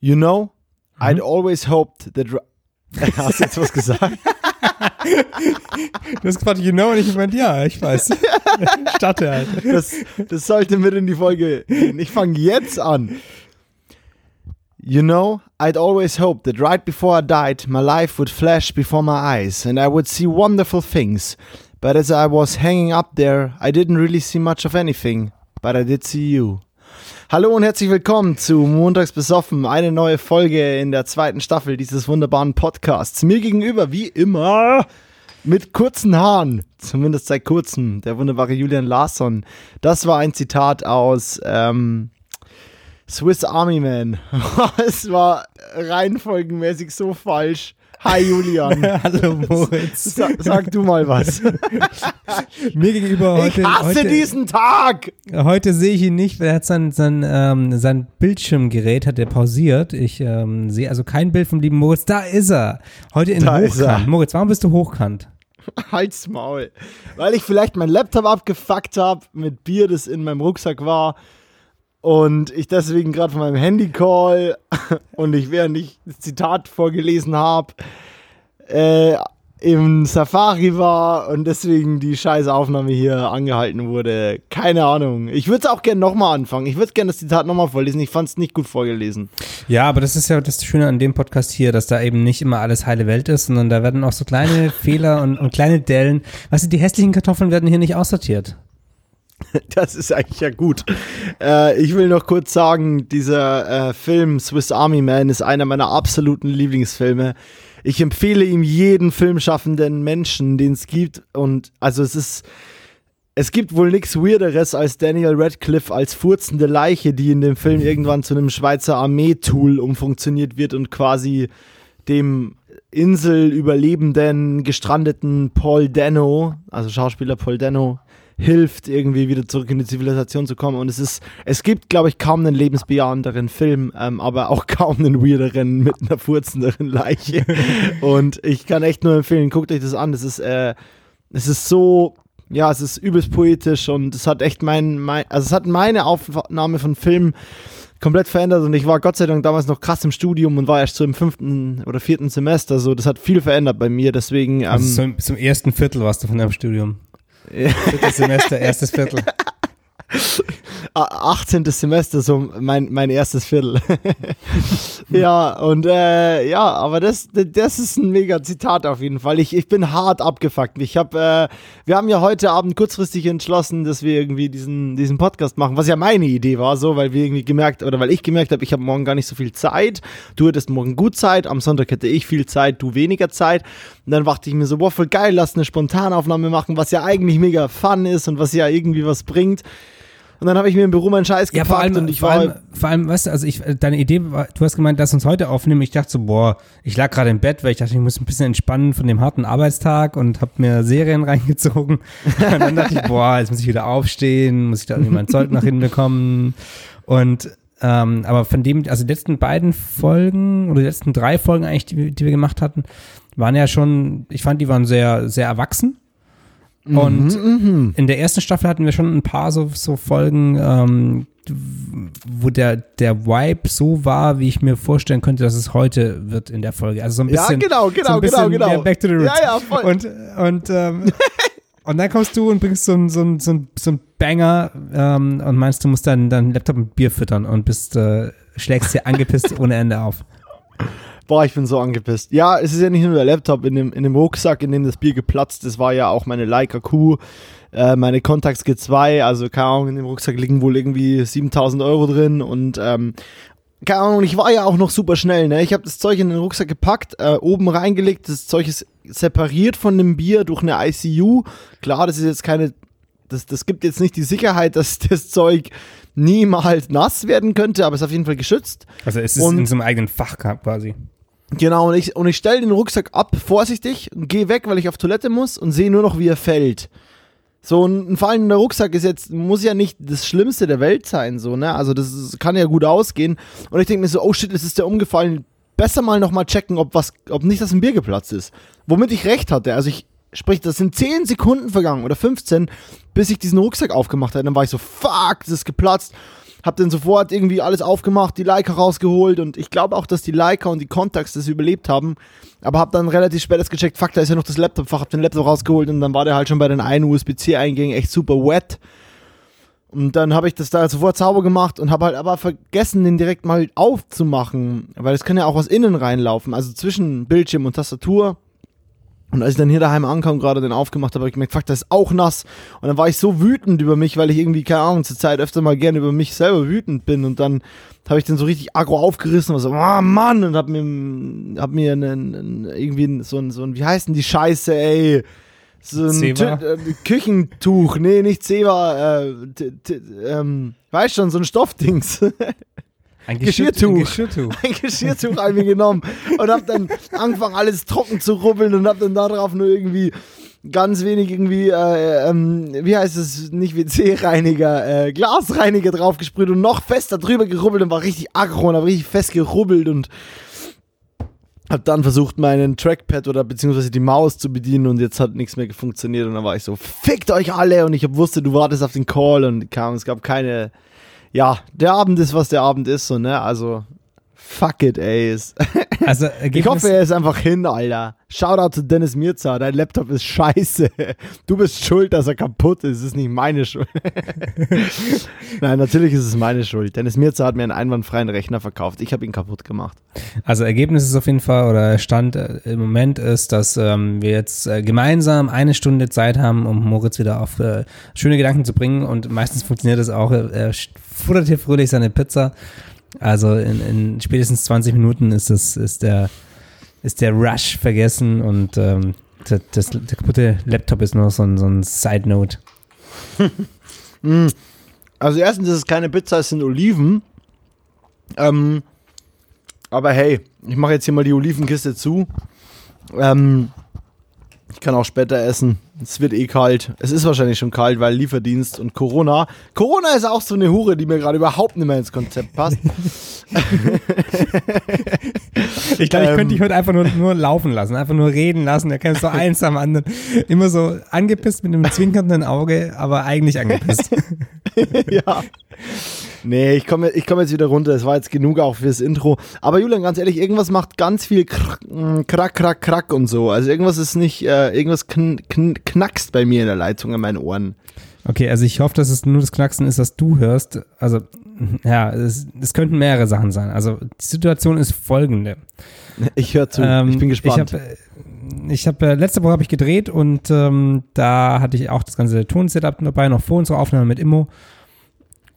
You know, mhm. I'd always hoped that. Hast du jetzt was gesagt? du hast gefragt, you know, und ich meinte, ja, ich weiß. Starte halt. Das, das sollte mit in die Folge gehen. Ich fange jetzt an. You know, I'd always hoped that right before I died, my life would flash before my eyes and I would see wonderful things. But as I was hanging up there, I didn't really see much of anything. But I did see you. Hallo und herzlich willkommen zu Montags besoffen, eine neue Folge in der zweiten Staffel dieses wunderbaren Podcasts. Mir gegenüber, wie immer, mit kurzen Haaren, zumindest seit kurzem, der wunderbare Julian Larsson. Das war ein Zitat aus ähm, Swiss Army Man. es war reihenfolgenmäßig so falsch. Hi Julian. Hallo Moritz. Sa sag du mal was. Mir gegenüber heute. Ich hasse heute, diesen Tag. Heute sehe ich ihn nicht, weil er hat sein, sein, ähm, sein Bildschirmgerät hat er pausiert. Ich ähm, sehe also kein Bild vom lieben Moritz. Da ist er. Heute in da Hochkant. Moritz, warum bist du hochkant? Halt's Maul. Weil ich vielleicht mein Laptop abgefuckt habe mit Bier, das in meinem Rucksack war und ich deswegen gerade von meinem Handy call und ich während ich das Zitat vorgelesen habe, äh, im Safari war und deswegen die scheiß Aufnahme hier angehalten wurde. Keine Ahnung. Ich würde es auch gerne nochmal anfangen. Ich würde gerne das Zitat nochmal vorlesen. Ich fand es nicht gut vorgelesen. Ja, aber das ist ja das Schöne an dem Podcast hier, dass da eben nicht immer alles heile Welt ist, sondern da werden auch so kleine Fehler und, und kleine Dellen. Weißt du, die hässlichen Kartoffeln werden hier nicht aussortiert. Das ist eigentlich ja gut. Äh, ich will noch kurz sagen, dieser äh, Film Swiss Army Man ist einer meiner absoluten Lieblingsfilme. Ich empfehle ihm jeden filmschaffenden Menschen, den es gibt. Und also es ist, es gibt wohl nichts Weirderes als Daniel Radcliffe als furzende Leiche, die in dem Film irgendwann zu einem Schweizer Armee-Tool umfunktioniert wird und quasi dem Inselüberlebenden, gestrandeten Paul Dano, also Schauspieler Paul Dano, hilft, irgendwie wieder zurück in die Zivilisation zu kommen. Und es ist, es gibt, glaube ich, kaum einen lebensbejahenderen Film, ähm, aber auch kaum einen weirderen mit einer furzenderen Leiche. und ich kann echt nur empfehlen, guckt euch das an. Es ist, äh, es ist so, ja, es ist übelst poetisch und es hat echt mein, mein also es hat meine Aufnahme von Filmen komplett verändert und ich war Gott sei Dank damals noch krass im Studium und war erst so im fünften oder vierten Semester, so das hat viel verändert bei mir, deswegen. Ähm, also zum, zum ersten Viertel warst du von deinem Studium. Drittes Semester, erstes Viertel. 18. Semester, so mein, mein erstes Viertel. ja, und äh, ja, aber das, das ist ein mega Zitat auf jeden Fall. Ich, ich bin hart abgefuckt. Ich habe, äh, wir haben ja heute Abend kurzfristig entschlossen, dass wir irgendwie diesen, diesen Podcast machen, was ja meine Idee war, so, weil wir irgendwie gemerkt, oder weil ich gemerkt habe, ich habe morgen gar nicht so viel Zeit. Du hättest morgen gut Zeit, am Sonntag hätte ich viel Zeit, du weniger Zeit. Und dann dachte ich mir so, boah, voll geil, lass eine Spontanaufnahme machen, was ja eigentlich mega fun ist und was ja irgendwie was bringt. Und dann habe ich mir im Büro meinen Scheiß gepackt ja, vor allem, und ich vor war. Allem, vor allem, weißt du, also ich, deine Idee war, du hast gemeint, lass uns heute aufnehmen. Ich dachte so, boah, ich lag gerade im Bett, weil ich dachte, ich muss ein bisschen entspannen von dem harten Arbeitstag und habe mir Serien reingezogen. Und dann dachte ich, boah, jetzt muss ich wieder aufstehen, muss ich da irgendwie mein Zeug nach hinten bekommen. Und ähm, aber von dem, also die letzten beiden Folgen oder die letzten drei Folgen eigentlich, die, die wir gemacht hatten, waren ja schon, ich fand, die waren sehr, sehr erwachsen. Und mhm, in der ersten Staffel hatten wir schon ein paar so, so Folgen, ähm, wo der, der Vibe so war, wie ich mir vorstellen könnte, dass es heute wird in der Folge. Also so ein bisschen. Ja, genau, genau, so genau, genau. Back to the Roots. Ja, ja, voll. Und, und, ähm, und dann kommst du und bringst so ein, so ein, so ein, so ein Banger ähm, und meinst, du musst deinen, deinen Laptop mit Bier füttern und bist, äh, schlägst dir angepisst ohne Ende auf. Boah, ich bin so angepisst. Ja, es ist ja nicht nur der Laptop in dem, in dem Rucksack, in dem das Bier geplatzt ist, war ja auch meine Leica Q, äh, meine Contax G2, also keine Ahnung, in dem Rucksack liegen wohl irgendwie 7000 Euro drin und ähm, keine Ahnung, ich war ja auch noch super schnell, ne? Ich habe das Zeug in den Rucksack gepackt, äh, oben reingelegt, das Zeug ist separiert von dem Bier durch eine ICU. Klar, das ist jetzt keine, das, das gibt jetzt nicht die Sicherheit, dass das Zeug niemals nass werden könnte, aber ist auf jeden Fall geschützt. Also es ist und in so einem eigenen Fach quasi. Genau, und ich, und ich stelle den Rucksack ab, vorsichtig, und gehe weg, weil ich auf Toilette muss und sehe nur noch, wie er fällt. So, ein fallender Rucksack ist jetzt, muss ja nicht das Schlimmste der Welt sein, so, ne? Also, das ist, kann ja gut ausgehen. Und ich denke mir so, oh shit, es ist der umgefallen. Besser mal nochmal checken, ob was, ob nicht das ein Bier geplatzt ist. Womit ich recht hatte. Also, ich, sprich, das sind 10 Sekunden vergangen oder 15, bis ich diesen Rucksack aufgemacht habe. Dann war ich so, fuck, das ist geplatzt hab dann sofort irgendwie alles aufgemacht, die Leica rausgeholt und ich glaube auch, dass die Leica und die Contacts das überlebt haben. Aber hab dann relativ spät das gecheckt, fuck, da ist ja noch das Laptop-Fach, hab den Laptop rausgeholt und dann war der halt schon bei den einen USB-C-Eingängen echt super wet. Und dann habe ich das da sofort sauber gemacht und habe halt aber vergessen, den direkt mal aufzumachen, weil es kann ja auch aus innen reinlaufen, also zwischen Bildschirm und Tastatur. Und als ich dann hier daheim ankam, gerade den aufgemacht habe, habe ich gemerkt, fuck, das ist auch nass. Und dann war ich so wütend über mich, weil ich irgendwie, keine Ahnung, zur Zeit öfter mal gerne über mich selber wütend bin. Und dann habe ich den so richtig aggro aufgerissen und so, oh Mann, und hab mir, hab mir einen, irgendwie so ein, so ein, wie heißt denn die Scheiße, ey? So ein äh, Küchentuch, nee, nicht Zewa, äh, ähm, weißt schon, so ein Stoffdings. Ein Geschirrtuch. Ein Geschirrtuch, ein Geschirrtuch habe ich genommen und habe dann angefangen, alles trocken zu rubbeln und habe dann darauf nur irgendwie ganz wenig irgendwie, äh, ähm, wie heißt es, nicht WC-Reiniger, äh, Glasreiniger draufgesprüht und noch fester drüber gerubbelt und war richtig aggro und habe richtig fest gerubbelt und hab dann versucht, meinen Trackpad oder beziehungsweise die Maus zu bedienen und jetzt hat nichts mehr funktioniert und dann war ich so, fickt euch alle und ich wusste, du wartest auf den Call und kam, es gab keine, ja, der Abend ist, was der Abend ist, so, ne? Also, fuck it, ey. Also, ich hoffe, er ist einfach hin, Alter. Shoutout zu Dennis Mirza, dein Laptop ist scheiße. Du bist schuld, dass er kaputt ist. Es ist nicht meine Schuld. Nein, natürlich ist es meine Schuld. Dennis Mirza hat mir einen einwandfreien Rechner verkauft. Ich habe ihn kaputt gemacht. Also Ergebnis ist auf jeden Fall, oder Stand äh, im Moment ist, dass ähm, wir jetzt äh, gemeinsam eine Stunde Zeit haben, um Moritz wieder auf äh, schöne Gedanken zu bringen. Und meistens funktioniert es auch. Er futtert hier fröhlich seine Pizza. Also in, in spätestens 20 Minuten ist, das, ist, der, ist der Rush vergessen und ähm, das, das, der kaputte Laptop ist nur so ein, so ein Side-Note. also erstens ist es keine Pizza, es sind Oliven. Ähm, aber hey, ich mache jetzt hier mal die Olivenkiste zu. Ähm, ich kann auch später essen. Es wird eh kalt. Es ist wahrscheinlich schon kalt, weil Lieferdienst und Corona. Corona ist auch so eine Hure, die mir gerade überhaupt nicht mehr ins Konzept passt. ich glaube, ich könnte dich heute einfach nur, nur laufen lassen, einfach nur reden lassen. Er kennt so eins am anderen. Immer so angepisst mit einem zwinkernden Auge, aber eigentlich angepisst. ja. Nee, ich komme ich komm jetzt wieder runter. Es war jetzt genug auch fürs Intro. Aber Julian, ganz ehrlich, irgendwas macht ganz viel mm, krack, krack, krack und so. Also irgendwas ist nicht, äh, irgendwas kn kn knackst bei mir in der Leitung in meinen Ohren. Okay, also ich hoffe, dass es nur das Knacksen ist, was du hörst. Also, ja, es, es könnten mehrere Sachen sein. Also, die Situation ist folgende. Ich höre zu, ähm, ich bin gespannt. Ich habe, hab, äh, letzte Woche habe ich gedreht und ähm, da hatte ich auch das ganze Tonsetup dabei, noch vor unserer Aufnahme mit Immo.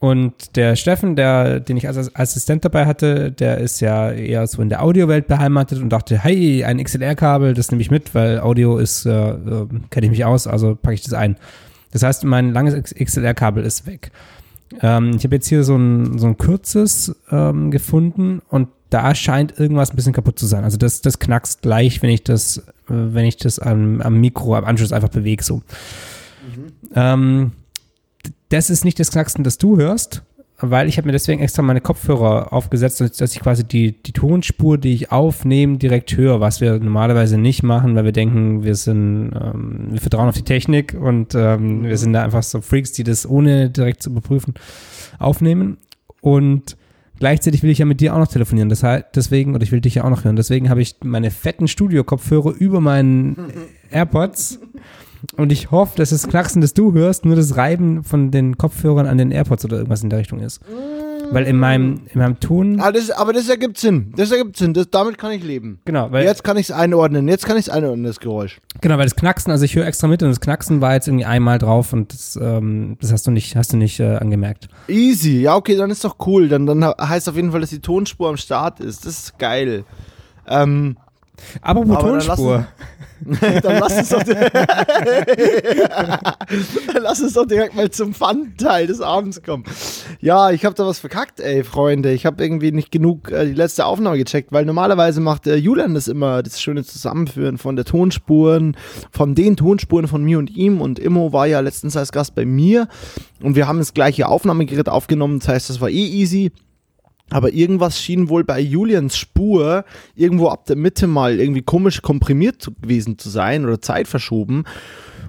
Und der Steffen, der, den ich als Assistent dabei hatte, der ist ja eher so in der Audiowelt beheimatet und dachte, hey, ein XLR-Kabel, das nehme ich mit, weil Audio ist, äh, äh, kenne ich mich aus, also packe ich das ein. Das heißt, mein langes XLR-Kabel ist weg. Ähm, ich habe jetzt hier so ein, so ein kurzes ähm, gefunden und da scheint irgendwas ein bisschen kaputt zu sein. Also das, das knackst gleich, wenn ich das, äh, wenn ich das am, am Mikro, am Anschluss einfach bewege so. Mhm. Ähm, das ist nicht das Knacksen, das du hörst, weil ich habe mir deswegen extra meine Kopfhörer aufgesetzt, dass ich quasi die, die Tonspur, die ich aufnehme, direkt höre, was wir normalerweise nicht machen, weil wir denken, wir sind, ähm, wir vertrauen auf die Technik und ähm, wir sind da einfach so Freaks, die das ohne direkt zu überprüfen aufnehmen. Und gleichzeitig will ich ja mit dir auch noch telefonieren. Das heißt, deswegen, oder ich will dich ja auch noch hören. Deswegen habe ich meine fetten Studio-Kopfhörer über meinen AirPods und ich hoffe, dass das Knacksen, das du hörst, nur das Reiben von den Kopfhörern an den AirPods oder irgendwas in der Richtung ist. Weil in meinem, in meinem Ton. Ah, das, aber das ergibt Sinn. Das ergibt Sinn. Das, damit kann ich leben. Genau, weil. Jetzt kann ich es einordnen. Jetzt kann ich es einordnen, das Geräusch. Genau, weil das Knacksen, also ich höre extra mit und das Knacksen war jetzt irgendwie einmal drauf und das, ähm, das hast du nicht, hast du nicht äh, angemerkt. Easy. Ja, okay, dann ist doch cool. Dann, dann heißt auf jeden Fall, dass die Tonspur am Start ist. Das ist geil. Ähm, aber wo Tonspur? Dann lass uns doch, dann lass uns doch direkt mal zum Fun-Teil des Abends kommen. Ja, ich habe da was verkackt, ey, Freunde. Ich habe irgendwie nicht genug äh, die letzte Aufnahme gecheckt, weil normalerweise macht äh, Julian das immer, das schöne Zusammenführen von der Tonspuren, von den Tonspuren von mir und ihm. Und Immo war ja letztens als Gast bei mir und wir haben das gleiche Aufnahmegerät aufgenommen. Das heißt, das war eh easy. Aber irgendwas schien wohl bei Julians Spur irgendwo ab der Mitte mal irgendwie komisch komprimiert gewesen zu sein oder Zeit verschoben.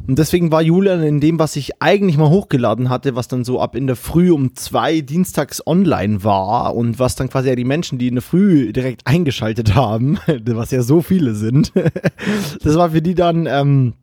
Und deswegen war Julian in dem, was ich eigentlich mal hochgeladen hatte, was dann so ab in der Früh um zwei dienstags online war und was dann quasi ja die Menschen, die in der Früh direkt eingeschaltet haben, was ja so viele sind, das war für die dann ähm,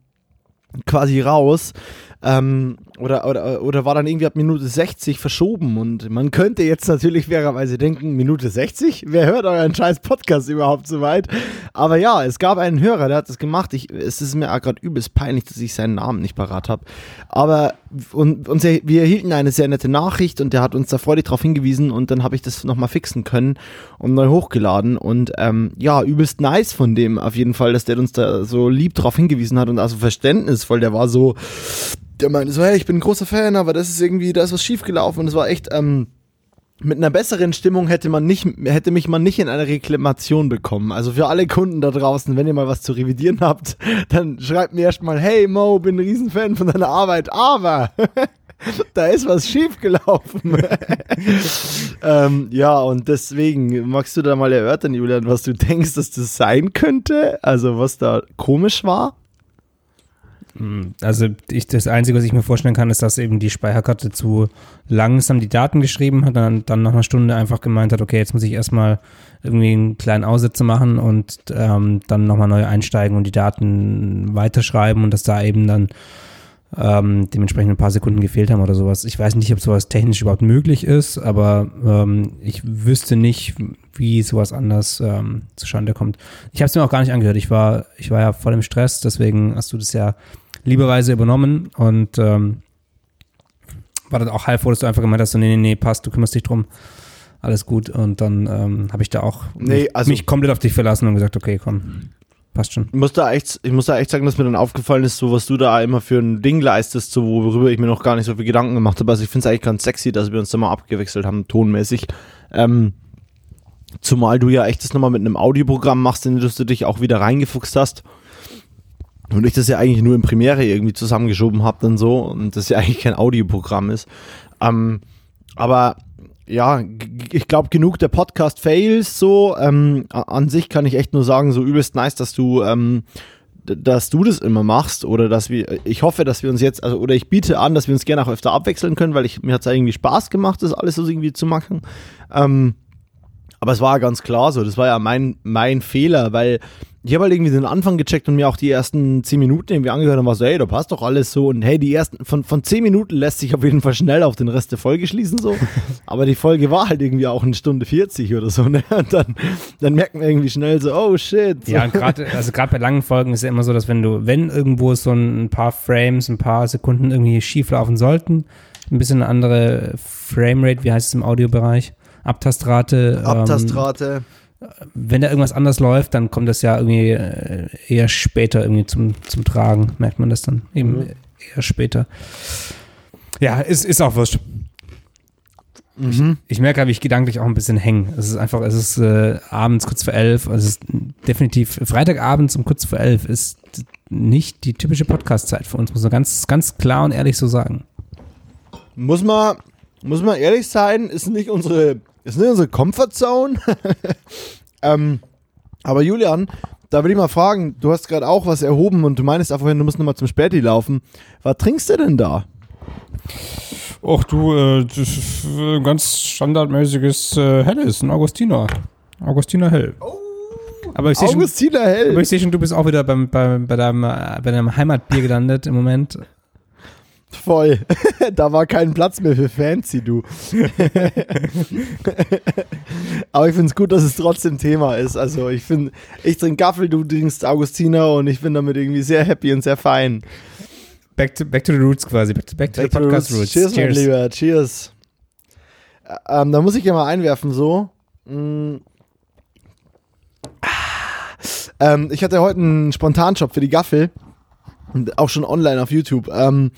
quasi raus. Ähm, oder, oder, oder war dann irgendwie ab Minute 60 verschoben und man könnte jetzt natürlich fairerweise denken, Minute 60? Wer hört euren scheiß Podcast überhaupt so weit? Aber ja, es gab einen Hörer, der hat das gemacht. Ich, es ist mir gerade übelst peinlich, dass ich seinen Namen nicht parat habe. Aber und, und wir erhielten eine sehr nette Nachricht und der hat uns da freudig darauf hingewiesen und dann habe ich das nochmal fixen können und neu hochgeladen. Und ähm, ja, übelst nice von dem auf jeden Fall, dass der uns da so lieb darauf hingewiesen hat und also verständnisvoll. Der war so der meinte so, hey, ich bin ein großer Fan, aber das ist irgendwie, da ist was schiefgelaufen und es war echt, ähm, mit einer besseren Stimmung hätte man nicht, hätte mich man nicht in eine Reklamation bekommen. Also für alle Kunden da draußen, wenn ihr mal was zu revidieren habt, dann schreibt mir erstmal, hey Mo, bin ein Riesenfan von deiner Arbeit, aber da ist was schiefgelaufen. ähm, ja, und deswegen magst du da mal erörtern, Julian, was du denkst, dass das sein könnte? Also was da komisch war? Hm, also ich, das Einzige, was ich mir vorstellen kann, ist, dass eben die Speicherkarte zu langsam die Daten geschrieben hat, dann, dann nach einer Stunde einfach gemeint hat, okay, jetzt muss ich erstmal irgendwie einen kleinen Aussetzer machen und ähm, dann nochmal neu einsteigen und die Daten weiterschreiben und dass da eben dann ähm, dementsprechend ein paar Sekunden gefehlt haben oder sowas. Ich weiß nicht, ob sowas technisch überhaupt möglich ist, aber ähm, ich wüsste nicht, wie sowas anders ähm, zustande kommt. Ich habe es mir auch gar nicht angehört. Ich war, ich war ja voll im Stress, deswegen hast du das ja lieberweise übernommen und ähm, war dann auch heilfroh, dass du einfach gemeint hast, so, nee, nee, nee, passt, du kümmerst dich drum. Alles gut. Und dann ähm, habe ich da auch nee, mich, also, mich komplett auf dich verlassen und gesagt, okay, komm, passt schon. Ich muss da echt, ich muss da echt sagen, dass mir dann aufgefallen ist, so was du da immer für ein Ding leistest, so worüber ich mir noch gar nicht so viel Gedanken gemacht habe. Also ich finde es eigentlich ganz sexy, dass wir uns da mal abgewechselt haben, tonmäßig. Ähm, zumal du ja echt das nochmal mit einem Audioprogramm machst, in das du dich auch wieder reingefuchst hast. Und ich das ja eigentlich nur in Premiere irgendwie zusammengeschoben habe dann so und das ja eigentlich kein Audioprogramm ist. Ähm, aber ja, ich glaube genug der Podcast Fails so. Ähm, an sich kann ich echt nur sagen, so übelst nice, dass du, ähm, dass du das immer machst oder dass wir, ich hoffe, dass wir uns jetzt, also oder ich biete an, dass wir uns gerne auch öfter abwechseln können, weil ich, mir hat es irgendwie Spaß gemacht, das alles so irgendwie zu machen. Ähm, aber es war ganz klar so, das war ja mein, mein Fehler, weil ich habe halt irgendwie den Anfang gecheckt und mir auch die ersten zehn Minuten irgendwie angehört und war so, hey, da passt doch alles so. Und hey, die ersten, von, von zehn Minuten lässt sich auf jeden Fall schnell auf den Rest der Folge schließen so. Aber die Folge war halt irgendwie auch eine Stunde 40 oder so, ne? Und dann, dann merkt man irgendwie schnell so, oh shit. Ja, und gerade, also gerade bei langen Folgen ist ja immer so, dass wenn du, wenn irgendwo so ein paar Frames, ein paar Sekunden irgendwie schief laufen sollten, ein bisschen eine andere Framerate, wie heißt es im Audiobereich? Abtastrate. Abtastrate. Ähm, wenn da irgendwas anders läuft, dann kommt das ja irgendwie äh, eher später irgendwie zum, zum Tragen, merkt man das dann eben mhm. eher später. Ja, ist, ist auch wurscht. Mhm. Ich, ich merke, wie ich gedanklich auch ein bisschen hänge. Es ist einfach, es ist äh, abends kurz vor elf, es ist definitiv Freitagabends um kurz vor elf ist nicht die typische Podcast-Zeit für uns, muss man ganz, ganz klar und ehrlich so sagen. Muss man, muss man ehrlich sein, ist nicht unsere ist nicht unsere Comfortzone. ähm, aber Julian, da will ich mal fragen, du hast gerade auch was erhoben und du meinst einfach, du musst nochmal zum Späti laufen. Was trinkst du denn da? Ach du, äh, das ein ganz standardmäßiges äh, Helles, ein Augustiner. Augustiner Hell. Oh. Aber ich sehe schon, Hell. Aber ich sehe schon, du bist auch wieder beim, bei, bei, deinem, äh, bei deinem Heimatbier gelandet im Moment. Voll. da war kein Platz mehr für Fancy, du. Aber ich finde es gut, dass es trotzdem Thema ist. Also ich finde, ich trinke Gaffel, du trinkst Augustiner und ich bin damit irgendwie sehr happy und sehr fein. Back to, back to the roots quasi. Back to, back to back the podcast roots. roots. Cheers, Cheers, mein Lieber. Cheers. Ähm, da muss ich ja mal einwerfen, so. Mm. Ähm, ich hatte heute einen Spontanshop für die Gaffel. Und auch schon online auf YouTube. Ähm,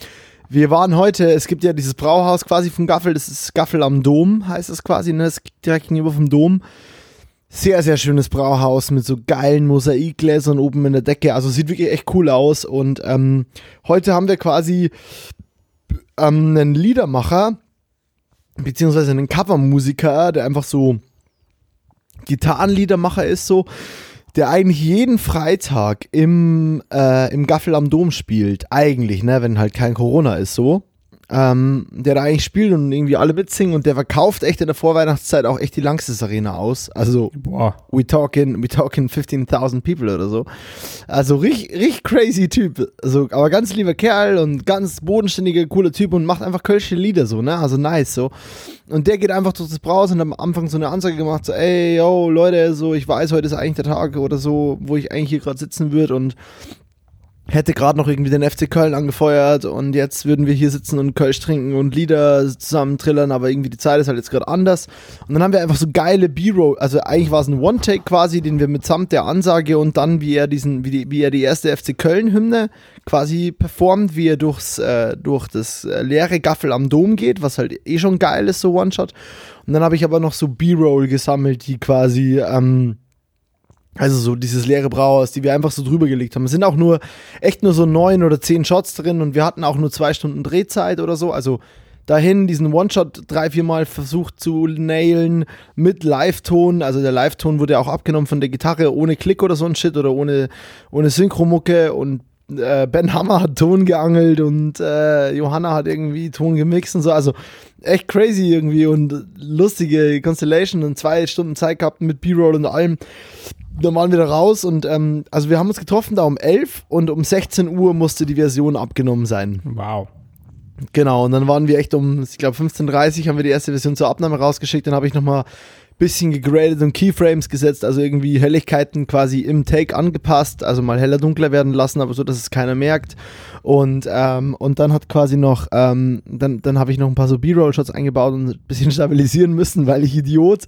wir waren heute, es gibt ja dieses Brauhaus quasi vom Gaffel, das ist Gaffel am Dom, heißt es quasi, ne? Das direkt gegenüber vom Dom. Sehr, sehr schönes Brauhaus mit so geilen Mosaikgläsern oben in der Decke. Also sieht wirklich echt cool aus. Und ähm, heute haben wir quasi ähm, einen Liedermacher, beziehungsweise einen Covermusiker, der einfach so Gitarrenliedermacher ist, so der eigentlich jeden Freitag im, äh, im Gaffel am Dom spielt. Eigentlich, ne, wenn halt kein Corona ist so ähm, der da eigentlich spielt und irgendwie alle mitsingen und der verkauft echt in der Vorweihnachtszeit auch echt die Langstes Arena aus. Also, Boah. we talking, we talking 15.000 people oder so. Also, richtig, richtig crazy Typ. Also, aber ganz lieber Kerl und ganz bodenständiger, cooler Typ und macht einfach kölsche Lieder so, ne? Also, nice so. Und der geht einfach durch das Braus und hat am Anfang so eine Ansage gemacht, so, ey, yo, Leute, so, ich weiß, heute ist eigentlich der Tag oder so, wo ich eigentlich hier gerade sitzen würde und hätte gerade noch irgendwie den FC Köln angefeuert und jetzt würden wir hier sitzen und Kölsch trinken und Lieder zusammen trillern, aber irgendwie die Zeit ist halt jetzt gerade anders. Und dann haben wir einfach so geile B-Roll, also eigentlich war es ein One-Take quasi, den wir mitsamt der Ansage und dann, wie er diesen, wie, die, wie er die erste FC Köln-Hymne quasi performt, wie er durchs, äh, durch das äh, leere Gaffel am Dom geht, was halt eh schon geil ist, so One-Shot. Und dann habe ich aber noch so B-Roll gesammelt, die quasi, ähm, also so dieses leere Brauhaus, die wir einfach so drüber gelegt haben. Es sind auch nur echt nur so neun oder zehn Shots drin und wir hatten auch nur zwei Stunden Drehzeit oder so. Also dahin diesen One-Shot drei, vier Mal versucht zu nailen mit Live-Ton. Also der Live-Ton wurde auch abgenommen von der Gitarre ohne Klick oder so ein Shit oder ohne, ohne Synchromucke und äh, Ben Hammer hat Ton geangelt und äh, Johanna hat irgendwie Ton gemixt und so. Also echt crazy irgendwie und lustige Constellation und zwei Stunden Zeit gehabt mit B-Roll und allem dann waren wir da raus und ähm, also wir haben uns getroffen da um 11 und um 16 Uhr musste die Version abgenommen sein. Wow. Genau, und dann waren wir echt um, ich glaube 15.30 Uhr haben wir die erste Version zur Abnahme rausgeschickt, dann habe ich nochmal bisschen gegradet und Keyframes gesetzt, also irgendwie Helligkeiten quasi im Take angepasst, also mal heller, dunkler werden lassen, aber so, dass es keiner merkt. Und, ähm, und dann hat quasi noch, ähm, dann, dann habe ich noch ein paar so B-Roll-Shots eingebaut und ein bisschen stabilisieren müssen, weil ich Idiot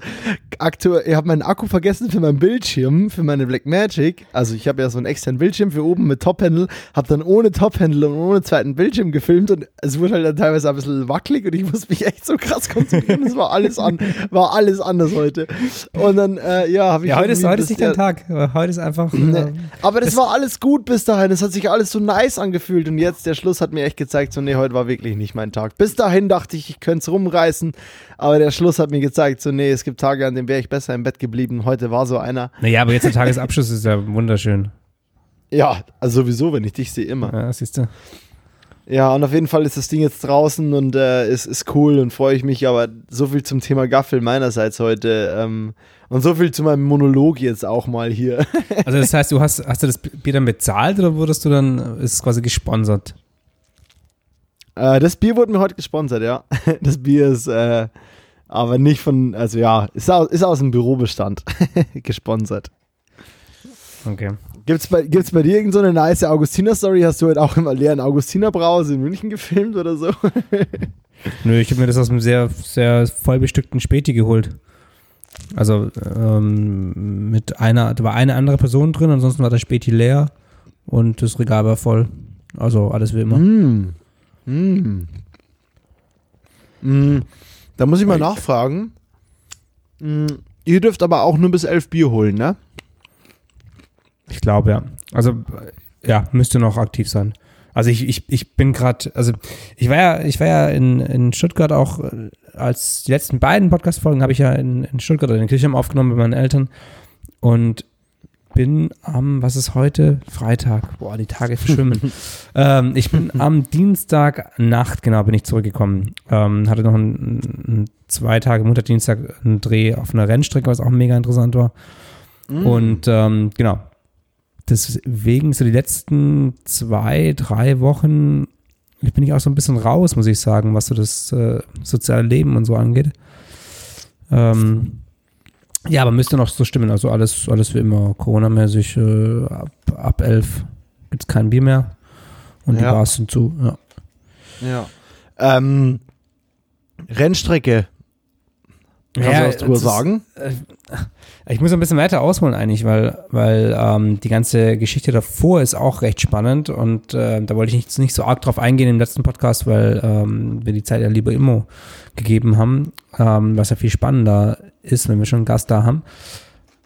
aktuell, ich habe meinen Akku vergessen für meinen Bildschirm, für meine Blackmagic. Also ich habe ja so einen externen Bildschirm für oben mit Top-Handle, habe dann ohne Top-Handle und ohne zweiten Bildschirm gefilmt und es wurde halt dann teilweise ein bisschen wackelig und ich musste mich echt so krass konzentrieren. Es war alles an, war alles anders heute. Und dann, äh, ja, habe ich. Ja, heute ist, heute ist nicht dein Tag. Heute ist einfach. Ne. Äh, Aber das, das war alles gut bis dahin. Es hat sich alles so nice angefühlt. Und jetzt, der Schluss hat mir echt gezeigt, so, nee, heute war wirklich nicht mein Tag. Bis dahin dachte ich, ich könnte es rumreißen. Aber der Schluss hat mir gezeigt, so, nee, es gibt Tage, an denen wäre ich besser im Bett geblieben. Heute war so einer. Naja, aber jetzt der Tagesabschluss ist ja wunderschön. Ja, also sowieso, wenn ich dich sehe, immer. Ja, siehst du. Ja, und auf jeden Fall ist das Ding jetzt draußen und äh, ist, ist cool und freue ich mich. Aber so viel zum Thema Gaffel meinerseits heute. Ähm, und so viel zu meinem Monolog jetzt auch mal hier. also das heißt, du hast, hast du das Bier dann bezahlt oder wurdest du dann, ist es quasi gesponsert? Äh, das Bier wurde mir heute gesponsert, ja. Das Bier ist äh, aber nicht von, also ja, ist aus, ist aus dem Bürobestand gesponsert. Okay. Gibt's bei, gibt's bei dir irgendeine so nice Augustiner-Story? Hast du heute auch immer leeren Augustiner-Brause in München gefilmt oder so? Nö, ich habe mir das aus einem sehr, sehr vollbestückten Späti geholt. Also ähm, mit einer, da war eine andere Person drin, ansonsten war der Späti leer und das Regal war voll. Also alles wie immer. Mm. Mm. Mm. Da muss ich mal nachfragen. Mm. Ihr dürft aber auch nur bis elf Bier holen, ne? Ich glaube, ja. Also, ja, müsste noch aktiv sein. Also ich, ich, ich bin gerade, also ich war ja, ich war ja in, in Stuttgart auch, äh, als die letzten beiden Podcast-Folgen habe ich ja in, in Stuttgart in Kirchheim aufgenommen mit meinen Eltern und bin am, was ist heute? Freitag. Boah, die Tage verschwimmen. ähm, ich bin am Dienstagnacht, genau, bin ich zurückgekommen. Ähm, hatte noch ein, ein, zwei Tage Mutterdienstag einen Dreh auf einer Rennstrecke, was auch mega interessant war. Mm. Und ähm, genau, deswegen so die letzten zwei, drei Wochen bin ich auch so ein bisschen raus, muss ich sagen, was so das äh, soziale Leben und so angeht. Ähm, ja, aber müsste noch so stimmen. Also alles, alles wie immer Corona-mäßig. Äh, ab, ab elf gibt es kein Bier mehr. Und ja. die Bars sind zu. Ja. ja. Ähm, Rennstrecke. Kannst ja, du was drüber sagen? Ist, äh, ich muss ein bisschen weiter ausholen eigentlich, weil, weil ähm, die ganze Geschichte davor ist auch recht spannend und äh, da wollte ich nicht, nicht so arg drauf eingehen im letzten Podcast, weil ähm, wir die Zeit ja lieber Immo gegeben haben, ähm, was ja viel spannender ist, wenn wir schon einen Gast da haben.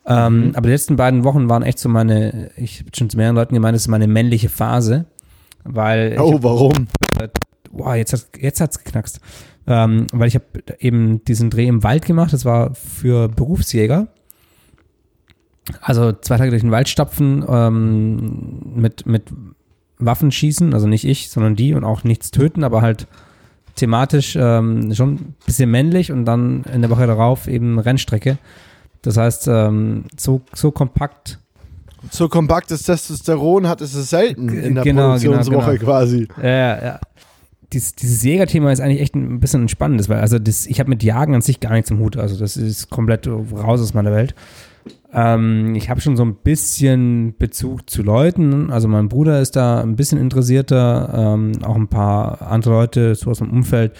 Ähm, mhm. Aber die letzten beiden Wochen waren echt so meine, ich habe schon zu mehreren Leuten gemeint, das ist meine männliche Phase, weil. Oh, warum? Boah, jetzt hat jetzt hat's geknackst. Ähm, weil ich habe eben diesen Dreh im Wald gemacht, das war für Berufsjäger Also zwei Tage durch den Wald stapfen, ähm, mit, mit Waffen schießen, also nicht ich, sondern die und auch nichts töten, aber halt thematisch ähm, schon ein bisschen männlich und dann in der Woche darauf eben Rennstrecke. Das heißt, ähm, so, so kompakt. So kompaktes Testosteron hat es selten in der Genau, Produktionswoche genau, genau. quasi. Ja, ja. Dies, dieses Jägerthema ist eigentlich echt ein bisschen spannendes, weil also das, ich habe mit Jagen an sich gar nichts im Hut. Also das ist komplett raus aus meiner Welt. Ähm, ich habe schon so ein bisschen Bezug zu Leuten. Also mein Bruder ist da ein bisschen interessierter, ähm, auch ein paar andere Leute so aus dem Umfeld.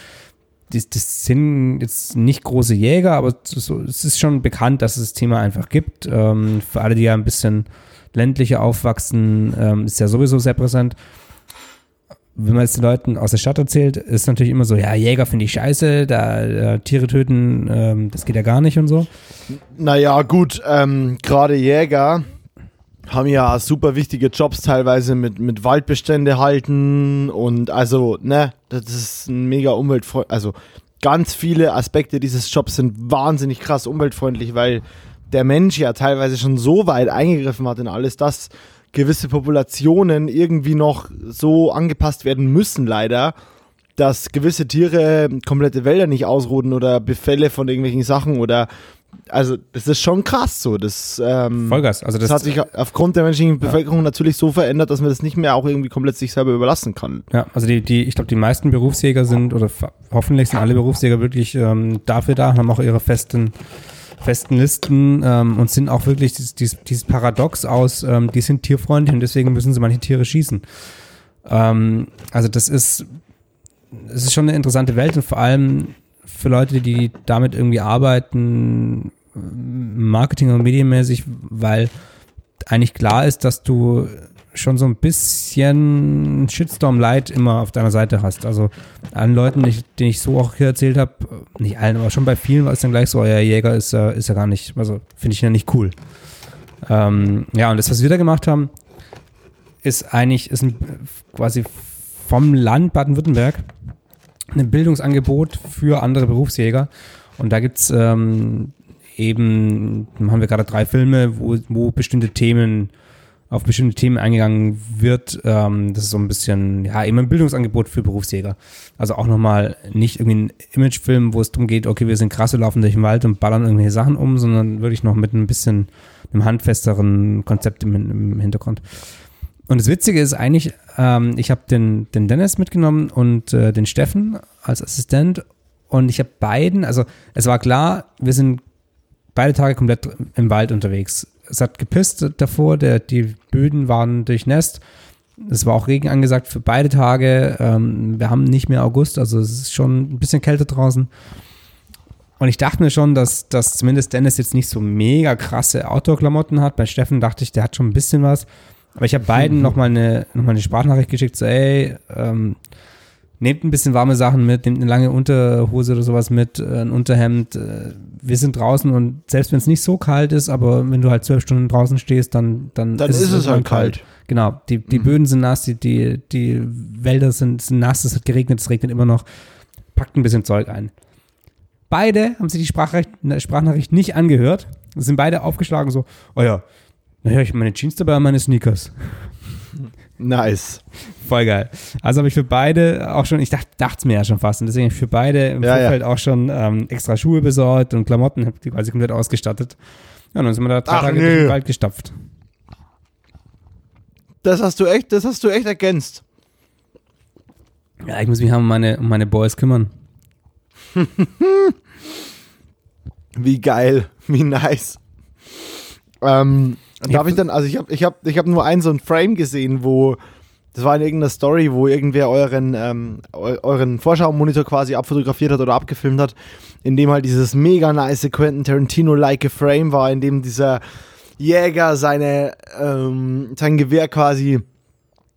Das, das sind jetzt nicht große Jäger, aber so, es ist schon bekannt, dass es das Thema einfach gibt. Ähm, für alle, die ja ein bisschen ländlicher aufwachsen, ähm, ist ja sowieso sehr präsent. Wenn man es den Leuten aus der Stadt erzählt, ist natürlich immer so, ja, Jäger finde ich scheiße, da äh, Tiere töten, ähm, das geht ja gar nicht und so. Naja, gut, ähm, gerade Jäger haben ja super wichtige Jobs teilweise mit, mit Waldbestände halten und also, ne, das ist ein mega umweltfreundlich, also ganz viele Aspekte dieses Jobs sind wahnsinnig krass umweltfreundlich, weil der Mensch ja teilweise schon so weit eingegriffen hat in alles das, gewisse Populationen irgendwie noch so angepasst werden müssen, leider, dass gewisse Tiere komplette Wälder nicht ausroden oder Befälle von irgendwelchen Sachen oder also das ist schon krass so. Das, ähm, Vollgas. Also das, das hat sich aufgrund der menschlichen Bevölkerung natürlich so verändert, dass man das nicht mehr auch irgendwie komplett sich selber überlassen kann. Ja, also die, die, ich glaube, die meisten Berufsjäger sind, oder hoffentlich sind alle Berufsjäger wirklich ähm, dafür da, haben auch ihre festen, festen Listen ähm, und sind auch wirklich dieses, dieses, dieses Paradox aus, ähm, die sind tierfreundlich und deswegen müssen sie manche Tiere schießen. Ähm, also das ist, es ist schon eine interessante Welt und vor allem für Leute, die damit irgendwie arbeiten, Marketing- und medienmäßig, weil eigentlich klar ist, dass du schon so ein bisschen Shitstorm-Light immer auf deiner Seite hast. Also allen Leuten, denen ich so auch hier erzählt habe, nicht allen, aber schon bei vielen war es dann gleich so, euer Jäger ist, äh, ist ja gar nicht, also finde ich ja nicht cool. Ähm, ja, und das, was wir da gemacht haben, ist eigentlich, ist ein, quasi vom Land Baden-Württemberg ein Bildungsangebot für andere Berufsjäger. Und da gibt's ähm, eben, haben wir gerade drei Filme, wo, wo bestimmte Themen, auf bestimmte Themen eingegangen wird. Ähm, das ist so ein bisschen, ja, eben ein Bildungsangebot für Berufsjäger. Also auch nochmal nicht irgendwie ein Imagefilm, wo es darum geht, okay, wir sind krass, wir laufen durch den Wald und ballern irgendwelche Sachen um, sondern wirklich noch mit ein bisschen einem handfesteren Konzept im, im Hintergrund. Und das Witzige ist eigentlich, ähm, ich habe den, den Dennis mitgenommen und äh, den Steffen als Assistent und ich habe beiden, also es war klar, wir sind beide Tage komplett im Wald unterwegs. Es hat gepisst davor, der, die Böden waren durchnässt. Es war auch Regen angesagt für beide Tage. Ähm, wir haben nicht mehr August, also es ist schon ein bisschen kälter draußen. Und ich dachte mir schon, dass, dass zumindest Dennis jetzt nicht so mega krasse Outdoor-Klamotten hat. Bei Steffen dachte ich, der hat schon ein bisschen was. Aber ich habe beiden nochmal eine, noch mal eine Sprachnachricht geschickt, so ey, ähm, nehmt ein bisschen warme Sachen mit, nehmt eine lange Unterhose oder sowas mit, äh, ein Unterhemd. Äh, wir sind draußen und selbst wenn es nicht so kalt ist, aber wenn du halt zwölf Stunden draußen stehst, dann, dann, Dann ist es irgendwann halt kalt. Genau, die, die Mhm. Böden sind nass, die, die, die Wälder sind, sind nass, es hat geregnet, es regnet immer noch. Packt ein bisschen Zeug ein. Beide haben sich die Sprachnachricht nicht angehört, sind beide aufgeschlagen so, oh ja, naja, ich habe meine Jeans dabei und meine Sneakers. Nice. Voll geil. Also habe ich für beide auch schon, ich dachte es mir ja schon fast, und deswegen hab ich für beide im Ja, Vorfeld auch schon ähm, extra Schuhe besorgt und Klamotten, hab die quasi komplett ausgestattet. Ja, und dann sind wir da drei Ach, Tage durch den Wald gestapft. Das hast du echt, das hast du echt ergänzt. Ja, ich muss mich um meine, um meine Boys kümmern. Wie geil, wie nice. Ähm, darf ich dann, also ich habe ich hab, ich hab nur einen so ein Frame gesehen, wo, das war in irgendeiner Story, wo irgendwer euren, ähm, eu- euren Vorschau-Monitor quasi abfotografiert hat oder abgefilmt hat, in dem halt dieses mega nice Quentin Tarantino-like Frame war, in dem dieser Jäger seine, ähm, sein Gewehr quasi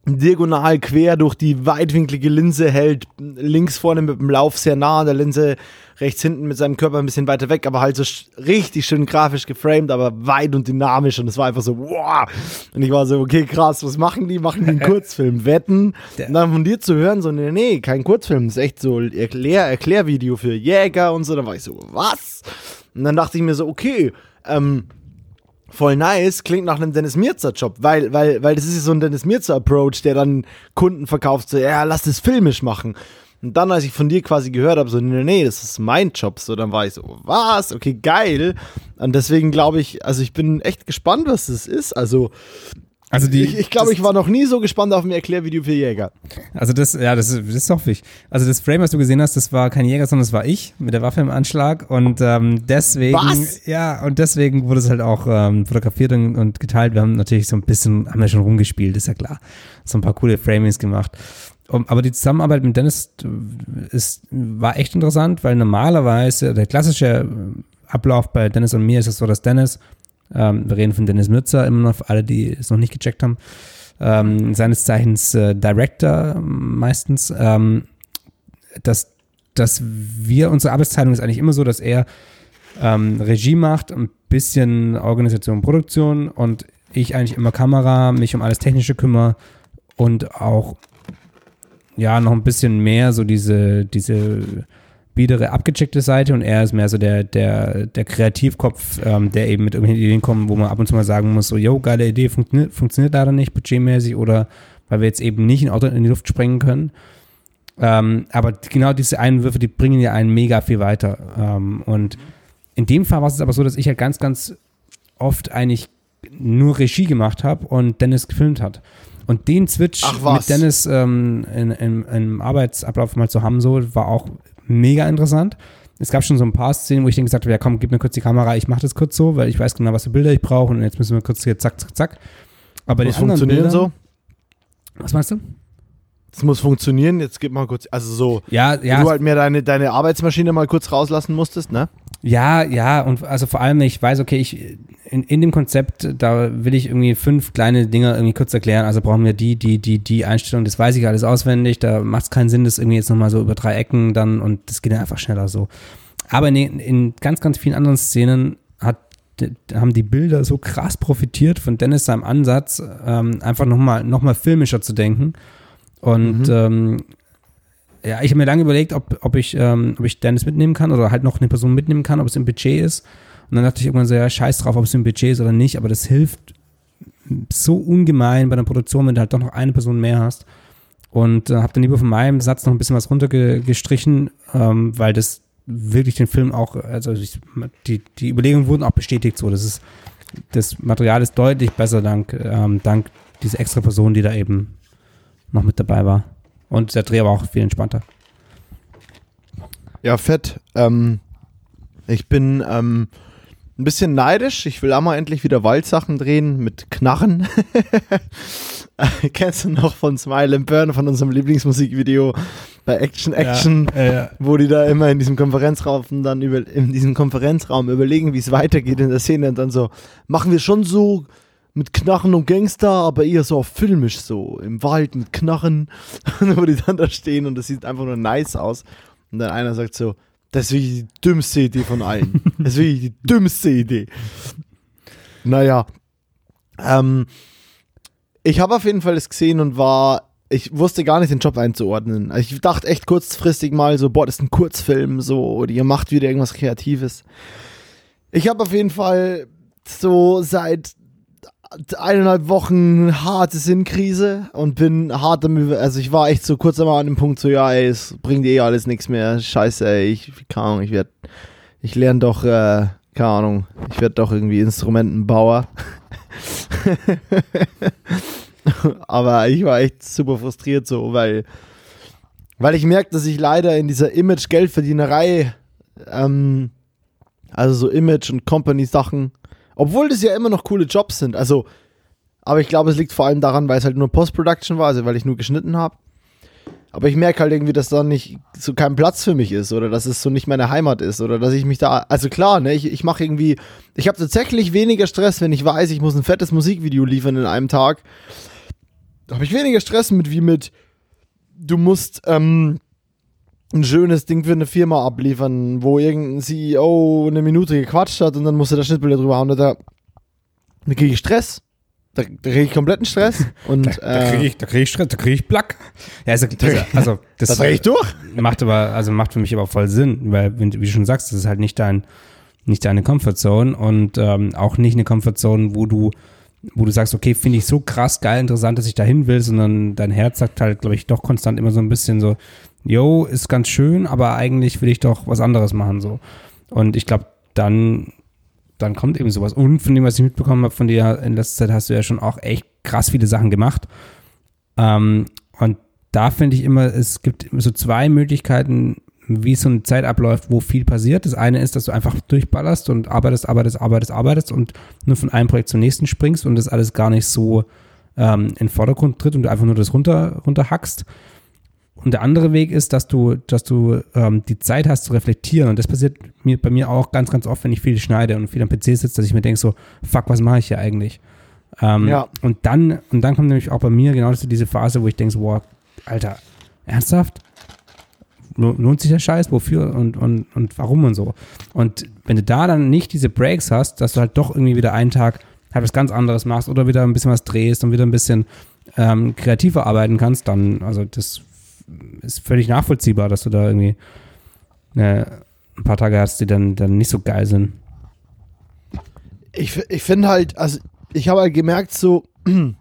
diagonal quer durch die weitwinklige Linse hält, links vorne mit dem Lauf sehr nah an der Linse, rechts hinten mit seinem Körper ein bisschen weiter weg, aber halt so richtig schön grafisch geframed, aber weit und dynamisch und es war einfach so, wow. Und ich war so, okay, krass, was machen die? Machen die einen Kurzfilm? Wetten? Und dann von dir zu hören, so, nee, nee, kein Kurzfilm, das ist echt so Erklär Erklärvideo für Jäger und so, dann war ich so, was? Und dann dachte ich mir so, okay, ähm, voll nice, klingt nach einem Dennis Mirzer Job, weil, weil, weil das ist ja so ein Dennis Mirzer Approach, der dann Kunden verkauft, so, ja, lass das filmisch machen. Und dann, als ich von dir quasi gehört habe, so, nee, nee, das ist mein Job, so, dann war ich so, was? Okay, geil. Und deswegen glaube ich, also ich bin echt gespannt, was das ist. Also, Also die, ich, ich glaube, ich war noch nie so gespannt auf ein Erklärvideo für Jäger. Also das, ja, das ist, das ist doch wichtig. Also das Frame, was du gesehen hast, das war kein Jäger, sondern das war ich mit der Waffe im Anschlag und ähm, deswegen, Was? ja, und deswegen wurde es halt auch ähm, fotografiert und, und geteilt. Wir haben natürlich so ein bisschen, haben wir schon rumgespielt, ist ja klar. So ein paar coole Framings gemacht. Um, aber die Zusammenarbeit mit Dennis äh, ist, war echt interessant, weil normalerweise der klassische äh, Ablauf bei Dennis und mir ist es so, dass Dennis ähm, wir reden von Dennis Mützer immer noch, für alle, die es noch nicht gecheckt haben. Ähm, seines Zeichens äh, Director meistens. Ähm, dass, dass wir, unsere Arbeitsteilung ist eigentlich immer so, dass er ähm, Regie macht, ein bisschen Organisation, Produktion und ich eigentlich immer Kamera, mich um alles Technische kümmere und auch ja noch ein bisschen mehr so diese, diese biedere, abgecheckte Seite und er ist mehr so der, der, der Kreativkopf, ähm, der eben mit irgendwelchen Ideen kommt, wo man ab und zu mal sagen muss, so, yo, geile Idee, funktioniert, funktioniert leider nicht, budgetmäßig oder weil wir jetzt eben nicht ein Auto in die Luft sprengen können. Ähm, aber genau diese Einwürfe, die bringen ja einen mega viel weiter. Ähm, und in dem Fall war es aber so, dass ich halt ganz, ganz oft eigentlich nur Regie gemacht habe und Dennis gefilmt hat. Und den Switch mit Dennis ähm, in, in, im Arbeitsablauf mal zu haben, so war auch mega interessant. Es gab schon so ein paar Szenen, wo ich dann gesagt habe, ja komm, gib mir kurz die Kamera, ich mache das kurz so, weil ich weiß genau, was für Bilder ich brauche und jetzt müssen wir kurz hier zack, zack, zack. Aber Muss die anderen funktionieren Bilder, so? Was meinst du? Das muss funktionieren. Jetzt gib mal kurz, also so, Ja, ja, du halt mir deine, deine Arbeitsmaschine mal kurz rauslassen musstest, ne? Ja, ja, und also vor allem, ich weiß, okay, ich in, in dem Konzept, da will ich irgendwie fünf kleine Dinge irgendwie kurz erklären. Also brauchen wir die, die, die, die Einstellung, das weiß ich alles auswendig. Da macht es keinen Sinn, das irgendwie jetzt nochmal so über drei Ecken dann und das geht dann einfach schneller so. Aber in, in ganz, ganz vielen anderen Szenen hat, haben die Bilder so krass profitiert von Dennis seinem Ansatz, ähm, einfach nochmal noch mal filmischer zu denken. Und ähm, ja, ich habe mir lange überlegt, ob, ob, ich, ähm, ob ich Dennis mitnehmen kann oder halt noch eine Person mitnehmen kann, ob es im Budget ist. Und dann dachte ich irgendwann so, ja, scheiß drauf, ob es im Budget ist oder nicht, aber das hilft so ungemein bei der Produktion, wenn du halt doch noch eine Person mehr hast. Und äh, habe dann lieber von meinem Satz noch ein bisschen was runtergestrichen, ähm, weil das wirklich den Film auch, also ich, die, die Überlegungen wurden auch bestätigt so. Das ist, das Material ist deutlich besser dank, ähm, dank dieser extra Person, die da eben noch mit dabei war. Und der Dreh war auch viel entspannter. Ja, fett. Ähm, ich bin ähm, ein bisschen neidisch. Ich will auch mal endlich wieder Waldsachen drehen mit Knarren. Kennst du noch von Smile and Burn, von unserem Lieblingsmusikvideo bei Action Action, Ja, wo die da immer in diesem Konferenzraum dann über, in diesem Konferenzraum überlegen, wie es weitergeht in der Szene und dann so, machen wir schon so mit Knarren und Gangster, aber eher so auf filmisch so, im Wald mit Knarren, wo die dann da stehen und das sieht einfach nur nice aus. Und dann einer sagt so, das ist wirklich die dümmste Idee von allen. Das ist wirklich die dümmste Idee. Naja. Ähm, ich habe auf jeden Fall das gesehen und war, ich wusste gar nicht den Job einzuordnen. Also ich dachte echt kurzfristig mal so, boah, das ist ein Kurzfilm, so, oder ihr macht wieder irgendwas Kreatives. Ich habe auf jeden Fall so seit eineinhalb Wochen harte Sinnkrise und bin hart am also ich war echt so kurz einmal an dem Punkt so, ja ey, es bringt eh alles nichts mehr, scheiße ey, ich, keine Ahnung, ich werde, ich lerne doch, äh, keine Ahnung, ich werde doch irgendwie Instrumentenbauer. Aber ich war echt super frustriert so, weil, weil ich merke, dass ich leider in dieser Image-Geldverdienerei, ähm, also so Image- und Company-Sachen, obwohl das ja immer noch coole Jobs sind, also, aber ich glaube, es liegt vor allem daran, weil es halt nur Post-Production war, also weil ich nur geschnitten habe. Aber ich merke halt irgendwie, dass da nicht so kein Platz für mich ist oder dass es so nicht meine Heimat ist oder dass ich mich da, also klar, ne, ich, ich mache irgendwie, ich habe tatsächlich weniger Stress, wenn ich weiß, ich muss ein fettes Musikvideo liefern in einem Tag. Da habe ich weniger Stress mit wie mit, du musst ähm, ein schönes Ding für eine Firma abliefern, wo irgendein CEO eine Minute gequatscht hat und dann musst du da Schnittbilder drüber hauen. Da, da kriege ich Stress. Da, da kriege ich kompletten Stress. Und Da, da kriege äh, ich, da krieg ich Stress, da kriege ich Plack. Ja, also, das, also das, da drehe ich durch. macht aber, also macht für mich aber voll Sinn, weil, wie du schon sagst, das ist halt nicht dein, nicht deine Comfortzone und ähm, auch nicht eine Comfortzone, wo du, wo du sagst, okay, finde ich so krass geil, interessant, dass ich dahin will, sondern dein Herz sagt halt, glaube ich, doch konstant immer so ein bisschen so, yo, ist ganz schön, aber eigentlich will ich doch was anderes machen, so. Und ich glaube, dann, dann kommt eben sowas. Und von dem, was ich mitbekommen habe von dir in letzter Zeit, hast du ja schon auch echt krass viele Sachen gemacht. Ähm, und da finde ich immer, es gibt so zwei Möglichkeiten, wie so eine Zeit abläuft, wo viel passiert. Das eine ist, dass du einfach durchballerst und arbeitest, arbeitest, arbeitest, arbeitest und nur von einem Projekt zum nächsten springst und das alles gar nicht so ähm, in den Vordergrund tritt und du einfach nur das runter, runterhackst. Und der andere Weg ist, dass du, dass du ähm, die Zeit hast zu reflektieren. Und das passiert mir bei mir auch ganz, ganz oft, wenn ich viel schneide und viel am PC sitze, dass ich mir denke so, fuck, was mache ich hier eigentlich? Ähm, ja. Und dann, und dann kommt nämlich auch bei mir genau diese Phase, wo ich denke so, boah, Alter, ernsthaft? Lohnt sich der Scheiß? Wofür und, und, und warum und so? Und wenn du da dann nicht diese Breaks hast, dass du halt doch irgendwie wieder einen Tag halt was ganz anderes machst oder wieder ein bisschen was drehst und wieder ein bisschen ähm, kreativer arbeiten kannst, dann, also das ist völlig nachvollziehbar, dass du da irgendwie äh, ein paar Tage hast, die dann, dann nicht so geil sind. Ich, ich finde halt, also ich habe halt gemerkt, so, keine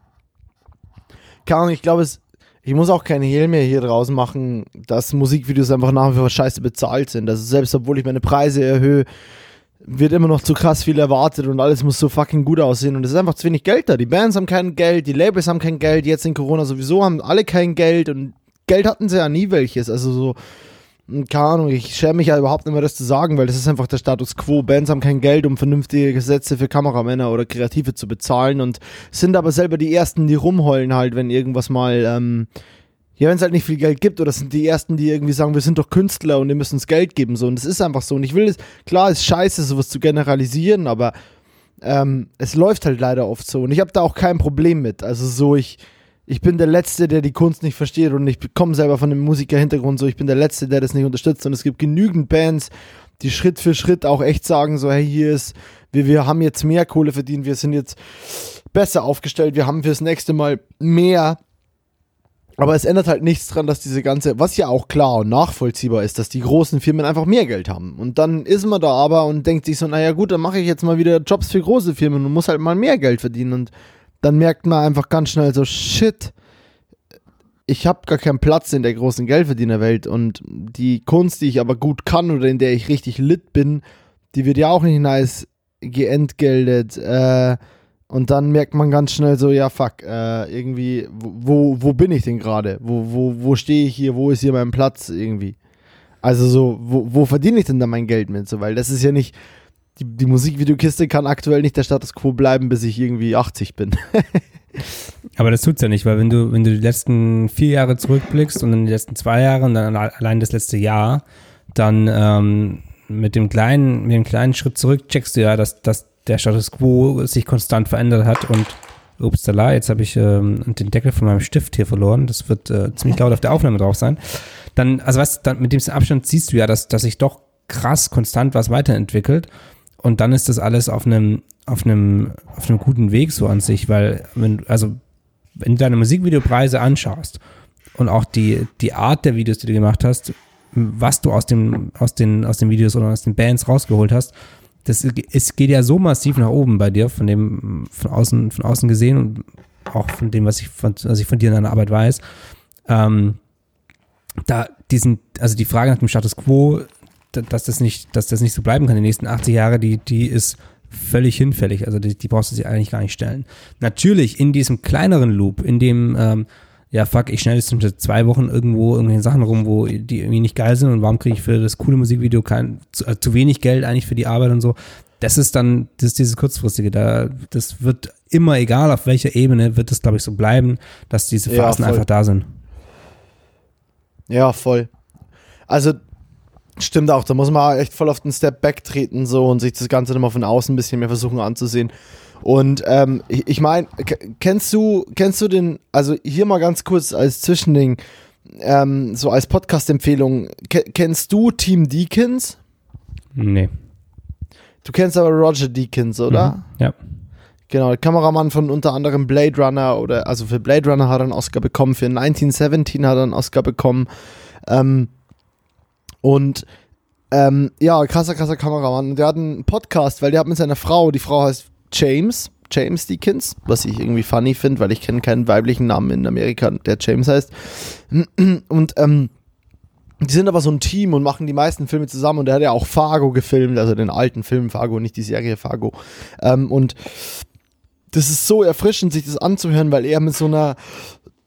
Ahnung, ich glaube, ich muss auch keine Hehl mehr hier draußen machen, dass Musikvideos einfach nach wie vor scheiße bezahlt sind. Also selbst obwohl ich meine Preise erhöhe, wird immer noch zu krass viel erwartet und alles muss so fucking gut aussehen und es ist einfach zu wenig Geld da. Die Bands haben kein Geld, die Labels haben kein Geld, jetzt in Corona sowieso haben alle kein Geld und Geld hatten sie ja nie welches. Also so, hm, keine Ahnung, ich schäme mich ja überhaupt nicht mehr, das zu sagen, weil das ist einfach der Status quo. Bands haben kein Geld, um vernünftige Gesetze für Kameramänner oder Kreative zu bezahlen und sind aber selber die Ersten, die rumheulen halt, wenn irgendwas mal, ähm, ja, wenn es halt nicht viel Geld gibt, oder sind die Ersten, die irgendwie sagen, wir sind doch Künstler und ihr müsst uns Geld geben, so. Und das ist einfach so. Und ich will es, klar, ist scheiße, sowas zu generalisieren, aber ähm, es läuft halt leider oft so. Und ich habe da auch kein Problem mit. Also so, ich, ich bin der Letzte, der die Kunst nicht versteht und ich komme selber von dem Musikerhintergrund so, ich bin der Letzte, der das nicht unterstützt und es gibt genügend Bands, die Schritt für Schritt auch echt sagen so, hey, hier ist, wir, wir haben jetzt mehr Kohle verdient, wir sind jetzt besser aufgestellt, wir haben fürs nächste Mal mehr. Aber es ändert halt nichts dran, dass diese ganze, was ja auch klar und nachvollziehbar ist, dass die großen Firmen einfach mehr Geld haben. Und dann ist man da aber und denkt sich so, naja gut, dann mache ich jetzt mal wieder Jobs für große Firmen und muss halt mal mehr Geld verdienen. Und dann merkt man einfach ganz schnell so, shit, ich habe gar keinen Platz in der großen Geldverdienerwelt und die Kunst, die ich aber gut kann oder in der ich richtig lit bin, die wird ja auch nicht nice geentgeltet. Äh, und dann merkt man ganz schnell so, ja fuck, äh, irgendwie, wo, wo bin ich denn gerade? Wo, wo, wo stehe ich hier? Wo ist hier mein Platz irgendwie? Also so, wo, wo verdiene ich denn da mein Geld mit? So, weil das ist ja nicht, die, die Musikvideokiste kann aktuell nicht der Status quo bleiben, bis ich irgendwie 80 bin. Aber das tut's ja nicht, weil wenn du, wenn du die letzten vier Jahre zurückblickst und dann die letzten zwei Jahre und dann allein das letzte Jahr, dann ähm, mit dem kleinen, mit dem kleinen Schritt zurück checkst du ja, dass, dass der Status quo sich konstant verändert hat und ups, da jetzt habe ich ähm, den Deckel von meinem Stift hier verloren. Das wird äh, ziemlich laut auf der Aufnahme drauf sein. Dann, also was, dann mit dem Abstand siehst du ja, dass, dass sich doch krass konstant was weiterentwickelt und dann ist das alles auf einem, auf einem, auf einem guten Weg so an sich, weil, wenn, also, wenn du deine Musikvideopreise anschaust und auch die, die Art der Videos, die du gemacht hast, was du aus dem, aus den, aus den Videos oder aus den Bands rausgeholt hast, das es geht ja so massiv nach oben bei dir, von dem, von außen, von außen gesehen und auch von dem, was ich von, was ich von dir in deiner Arbeit weiß. Ähm, da diesen, also die Frage nach dem Status Quo dass das nicht, dass das nicht so bleiben kann die nächsten 80 Jahre, die, die ist völlig hinfällig. Also die, die brauchst du sich eigentlich gar nicht stellen. Natürlich in diesem kleineren Loop, in dem, ähm, ja fuck, ich schneide jetzt zwei Wochen irgendwo irgendwelche Sachen rum, wo die irgendwie nicht geil sind und warum kriege ich für das coole Musikvideo kein, zu, äh, zu wenig Geld eigentlich für die Arbeit und so. Das ist dann, das ist dieses kurzfristige, da, das wird immer, egal auf welcher Ebene, wird das, glaube ich, so bleiben, dass diese Phasen ja, einfach da sind. Ja, voll. Also Stimmt auch, da muss man echt voll auf den Step back treten so und sich das Ganze nochmal von außen ein bisschen mehr versuchen anzusehen. Und ähm, ich, ich meine, kennst du, kennst du den, also hier mal ganz kurz als Zwischending, ähm, so als Podcast-Empfehlung, kennst du Team Deakins? Nee. Du kennst aber Roger Deakins, oder? Mhm, ja. Genau, der Kameramann von unter anderem Blade Runner oder also für Blade Runner hat er einen Oscar bekommen, für 1917 hat er einen Oscar bekommen. Ähm, und Ähm, ja, krasser, krasser Kameramann. Der hat einen Podcast, weil der hat mit seiner Frau, die Frau heißt James, James Deakins, was ich irgendwie funny finde, weil ich kenne keinen weiblichen Namen in Amerika, der James heißt. Und ähm, die sind aber so ein Team und machen die meisten Filme zusammen und der hat ja auch Fargo gefilmt, also den alten Film Fargo, nicht die Serie Fargo. Ähm, und das ist so erfrischend, sich das anzuhören, weil er mit so einer,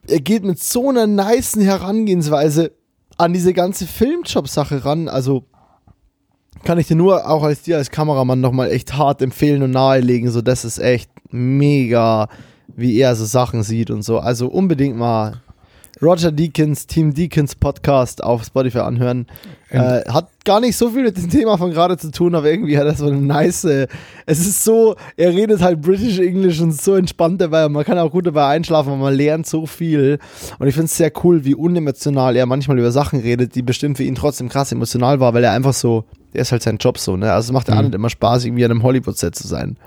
er geht mit so einer niceen Herangehensweise an diese ganze Filmjob-Sache ran. Also kann ich dir nur auch als dir als Kameramann nochmal echt hart empfehlen und nahelegen. So, das ist echt mega, wie er so Sachen sieht und so. Also unbedingt mal Roger Deakins, Team Deakins Podcast auf Spotify anhören. Äh, hat gar nicht so viel mit dem Thema von gerade zu tun, aber irgendwie hat er so eine nice. Äh, es ist so, er redet halt British English und so entspannt dabei. Man kann auch gut dabei einschlafen, aber man lernt so viel. Und ich finde es sehr cool, wie unemotional er manchmal über Sachen redet, die bestimmt für ihn trotzdem krass emotional war, weil er einfach so, der ist halt sein Job so, ne? Also es macht ja mhm. auch nicht immer Spaß, irgendwie an einem Hollywood-Set zu sein.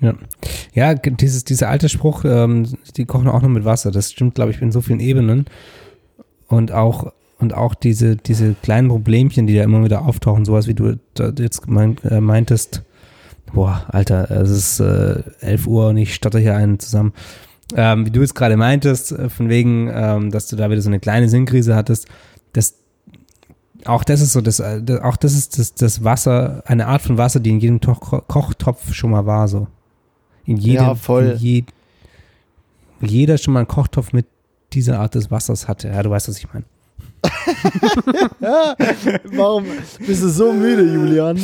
Ja, ja dieses, dieser alte Spruch, ähm, die kochen auch nur mit Wasser, das stimmt, glaube ich, in so vielen Ebenen. Und auch, und auch diese, diese kleinen Problemchen, die da immer wieder auftauchen, sowas wie du jetzt gemeint, äh, meintest, boah, Alter, es ist äh, 11 Uhr und ich stotter hier einen zusammen. Ähm, wie du jetzt gerade meintest, äh, von wegen, ähm, dass du da wieder so eine kleine Sinnkrise hattest, das, auch das ist so, das, äh, auch das ist das, das Wasser, eine Art von Wasser, die in jedem Kochtopf schon mal war, so. In jedem, ja, voll. Je, jeder schon mal einen Kochtopf mit dieser Art des Wassers hatte. Ja, du weißt, was ich meine. Warum bist du so müde, Julian?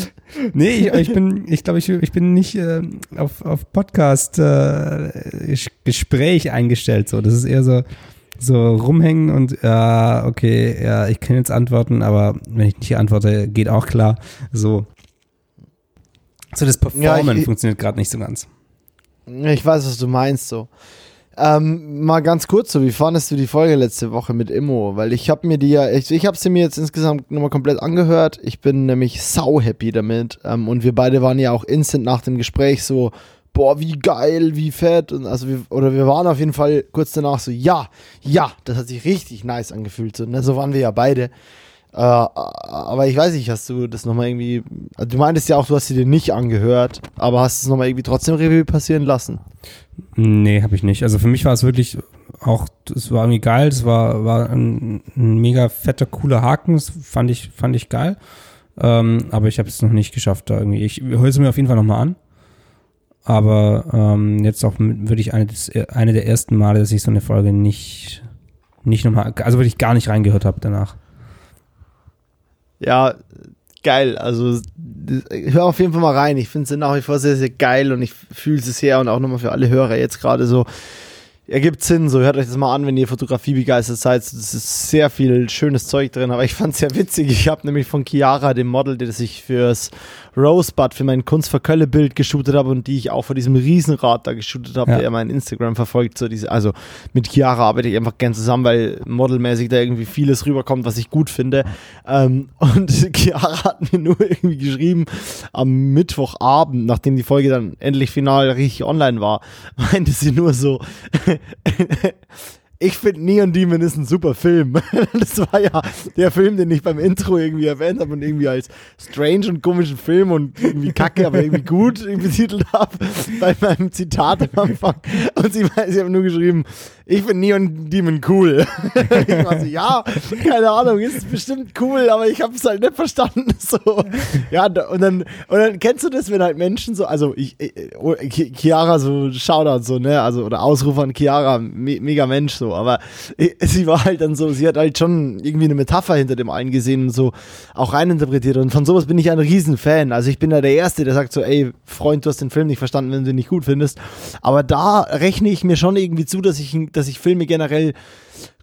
Nee, ich, ich bin, ich glaube, ich, ich bin nicht äh, auf, auf Podcast-Gespräch äh, eingestellt. So. Das ist eher so, so rumhängen und ja, okay, ja, ich kann jetzt antworten, aber wenn ich nicht antworte, geht auch klar. So. So, das Performen ja, funktioniert gerade nicht so ganz. Ich weiß, was du meinst, so. Ähm, mal ganz kurz so, wie fandest du die Folge letzte Woche mit Immo? Weil ich habe mir die ja, ich, ich habe sie mir jetzt insgesamt nochmal komplett angehört. Ich bin nämlich sau happy damit. Ähm, und wir beide waren ja auch instant nach dem Gespräch so, boah, wie geil, wie fett. Und also wir, oder wir waren auf jeden Fall kurz danach so, ja, ja, das hat sich richtig nice angefühlt. So, ne? so waren wir ja beide. Äh, aber ich weiß nicht, hast du das nochmal irgendwie. Also du meintest ja auch, du hast sie dir nicht angehört, aber hast es nochmal irgendwie trotzdem Revue passieren lassen? Nee, habe ich nicht. Also für mich war es wirklich auch, es war irgendwie geil, es war, war ein, ein mega fetter, cooler Haken, das fand ich, fand ich geil. Ähm, aber ich habe es noch nicht geschafft, da irgendwie. Ich höre es mir auf jeden Fall nochmal an. Aber ähm, jetzt auch würde ich eine, des, eine der ersten Male, dass ich so eine Folge nicht, nicht nochmal, also wirklich gar nicht reingehört habe danach ja, geil. Also hör auf jeden Fall mal rein. Ich finde es nach wie vor sehr, sehr geil und ich fühle es sehr und auch nochmal für alle Hörer jetzt gerade so ergibt Sinn, so hört euch das mal an, wenn ihr Fotografie begeistert seid. Das ist sehr viel schönes Zeug drin, aber ich fand es sehr witzig. Ich habe nämlich von Chiara, dem Model, das ich fürs Rosebud, für mein Kunst für Kölle Bild geshootet habe und die ich auch vor diesem Riesenrad da geshootet habe, ja. der mein Instagram verfolgt. So diese, also mit Chiara arbeite ich einfach gern zusammen, weil modelmäßig da irgendwie vieles rüberkommt, was ich gut finde. Ähm, und Chiara hat mir nur irgendwie geschrieben am Mittwochabend, nachdem die Folge dann endlich final richtig online war, meinte sie nur so, ich finde Neon Demon ist ein super Film. das war ja der Film, den ich beim Intro irgendwie erwähnt habe und irgendwie als strange und komischen Film und irgendwie kacke, aber irgendwie gut betitelt habe bei meinem Zitat am Anfang. Und sie, sie haben nur geschrieben, ich finde Neon Demon cool. ich war so, ja, keine Ahnung, ist bestimmt cool, aber ich habe es halt nicht verstanden. So. Ja, und dann, und dann kennst du das, wenn halt Menschen so, also ich, oh, Chiara so Shoutout so, ne, also oder Ausrufer an Chiara, me mega Mensch so, aber sie war halt dann so, sie hat halt schon irgendwie eine Metapher hinter dem einen gesehen und so auch reininterpretiert und von sowas bin ich ein Riesenfan. Also ich bin da der Erste, der sagt so, ey, Freund, du hast den Film nicht verstanden, wenn du ihn nicht gut findest. Aber da rechne ich mir schon irgendwie zu, dass ich, dass ich Filme generell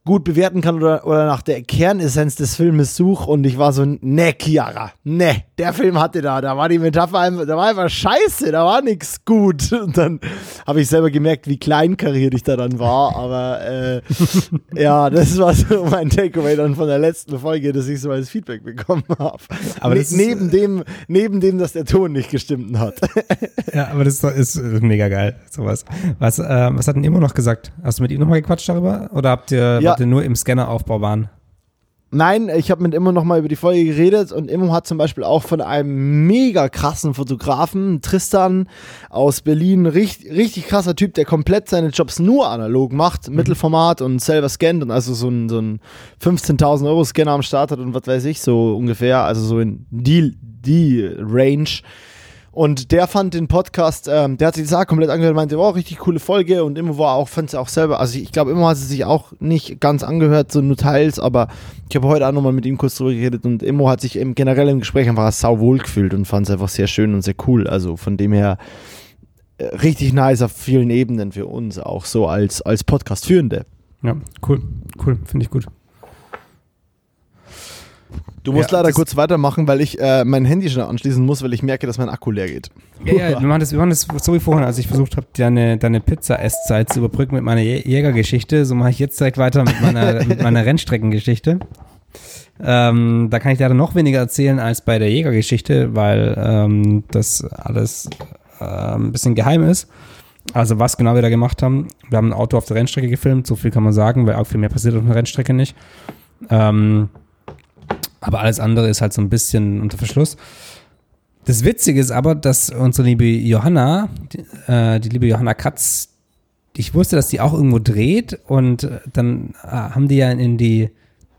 gut bewerten kann oder, oder nach der Kernessenz des Filmes suche und ich war so, ne, Chiara, ne, der Film hatte da, da war die Metapher, einfach, da war einfach scheiße, da war nichts gut. Und dann habe ich selber gemerkt, wie kleinkariert ich da dann war, aber äh, ja, das war so mein Takeaway dann von der letzten Folge, dass ich so als Feedback bekommen habe. Aber ne neben dem, neben dem, dass der Ton nicht gestimmt hat. ja, aber das ist, ist mega geil, sowas. Was, äh, was hat denn immer noch gesagt? Hast du mit ihm nochmal gequatscht darüber? Oder habt ihr, ja, ihr nur im Scanneraufbau waren? Nein, ich habe mit Immo nochmal über die Folge geredet und Immo hat zum Beispiel auch von einem mega krassen Fotografen, Tristan aus Berlin, richtig, richtig krasser Typ, der komplett seine Jobs nur analog macht, mhm. Mittelformat und selber scannt und also so ein, so ein 15.000 Euro Scanner am Start hat und was weiß ich, so ungefähr, also so in die, die Range. Und der fand den Podcast, ähm, der hat sich das auch komplett angehört meinte, oh, richtig coole Folge und immer war auch, fand es auch selber, also ich, ich glaube, immer hat sie sich auch nicht ganz angehört, so nur teils, aber ich habe heute auch nochmal mit ihm kurz drüber geredet und Immo hat sich im, generell im Gespräch einfach sau wohl gefühlt und fand es einfach sehr schön und sehr cool. Also von dem her äh, richtig nice auf vielen Ebenen für uns, auch so als, als Podcast-Führende. Ja, cool, cool, finde ich gut. Du musst ja, leider kurz weitermachen, weil ich äh, mein Handy schon anschließen muss, weil ich merke, dass mein Akku leer geht. Ja, ja wir, machen das, wir machen das so wie vorhin, als ich versucht habe, deine, deine Pizza-Esszeit zu überbrücken mit meiner Jägergeschichte. So mache ich jetzt direkt weiter mit meiner, mit meiner Rennstreckengeschichte. Ähm, da kann ich leider noch weniger erzählen als bei der Jägergeschichte, weil ähm, das alles äh, ein bisschen geheim ist. Also was genau wir da gemacht haben. Wir haben ein Auto auf der Rennstrecke gefilmt, so viel kann man sagen, weil auch viel mehr passiert auf der Rennstrecke nicht. Ähm, aber alles andere ist halt so ein bisschen unter Verschluss. Das Witzige ist aber, dass unsere liebe Johanna, die, äh, die liebe Johanna Katz, ich wusste, dass die auch irgendwo dreht und dann äh, haben die ja in die,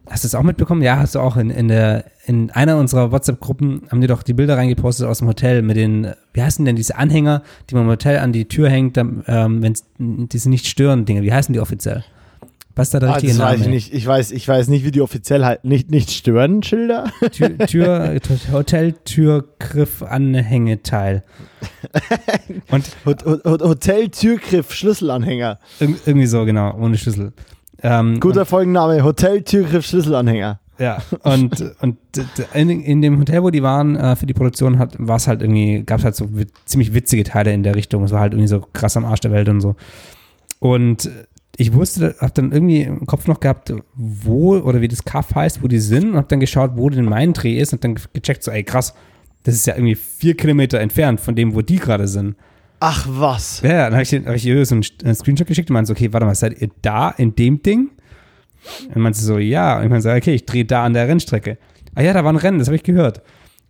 hast du es auch mitbekommen? Ja, hast du auch in, in der, in einer unserer WhatsApp-Gruppen haben die doch die Bilder reingepostet aus dem Hotel mit den, wie heißen denn diese Anhänger, die man im Hotel an die Tür hängt, ähm, wenn diese nicht stören Dinge, wie heißen die offiziell? Was ist da der ah, richtige das Name? Weiß ich, nicht. ich, weiß, ich weiß nicht, wie die offiziell halt nicht, nicht stören, Schilder. Tür, Tür Hotel-Türgriff Anhängeteil. Und Hotel-Türgriff Schlüsselanhänger. irgendwie so, genau, ohne Schlüssel. Ähm, Guter Folgenname, Hotel-Türgriff Schlüsselanhänger. Ja, und, und in, in, dem Hotel, wo die waren, äh, für die Produktion, war es halt irgendwie, gab es halt so ziemlich witzige Teile in der Richtung. Es war halt irgendwie so krass am Arsch der Welt und so. Und ich wusste, habe dann irgendwie im Kopf noch gehabt, wo oder wie das Kaff heißt, wo die sind und habe dann geschaut, wo denn mein Dreh ist und dann gecheckt, so, ey krass, das ist ja irgendwie vier Kilometer entfernt von dem, wo die gerade sind. Ach was. Ja, dann habe ich, hab ich ihr so einen Screenshot geschickt und meinte so, okay, warte mal, seid ihr da in dem Ding? Und meinte so, ja. Und ich meinte so, okay, ich drehe da an der Rennstrecke. Ah ja, da war ein Rennen, das habe ich gehört.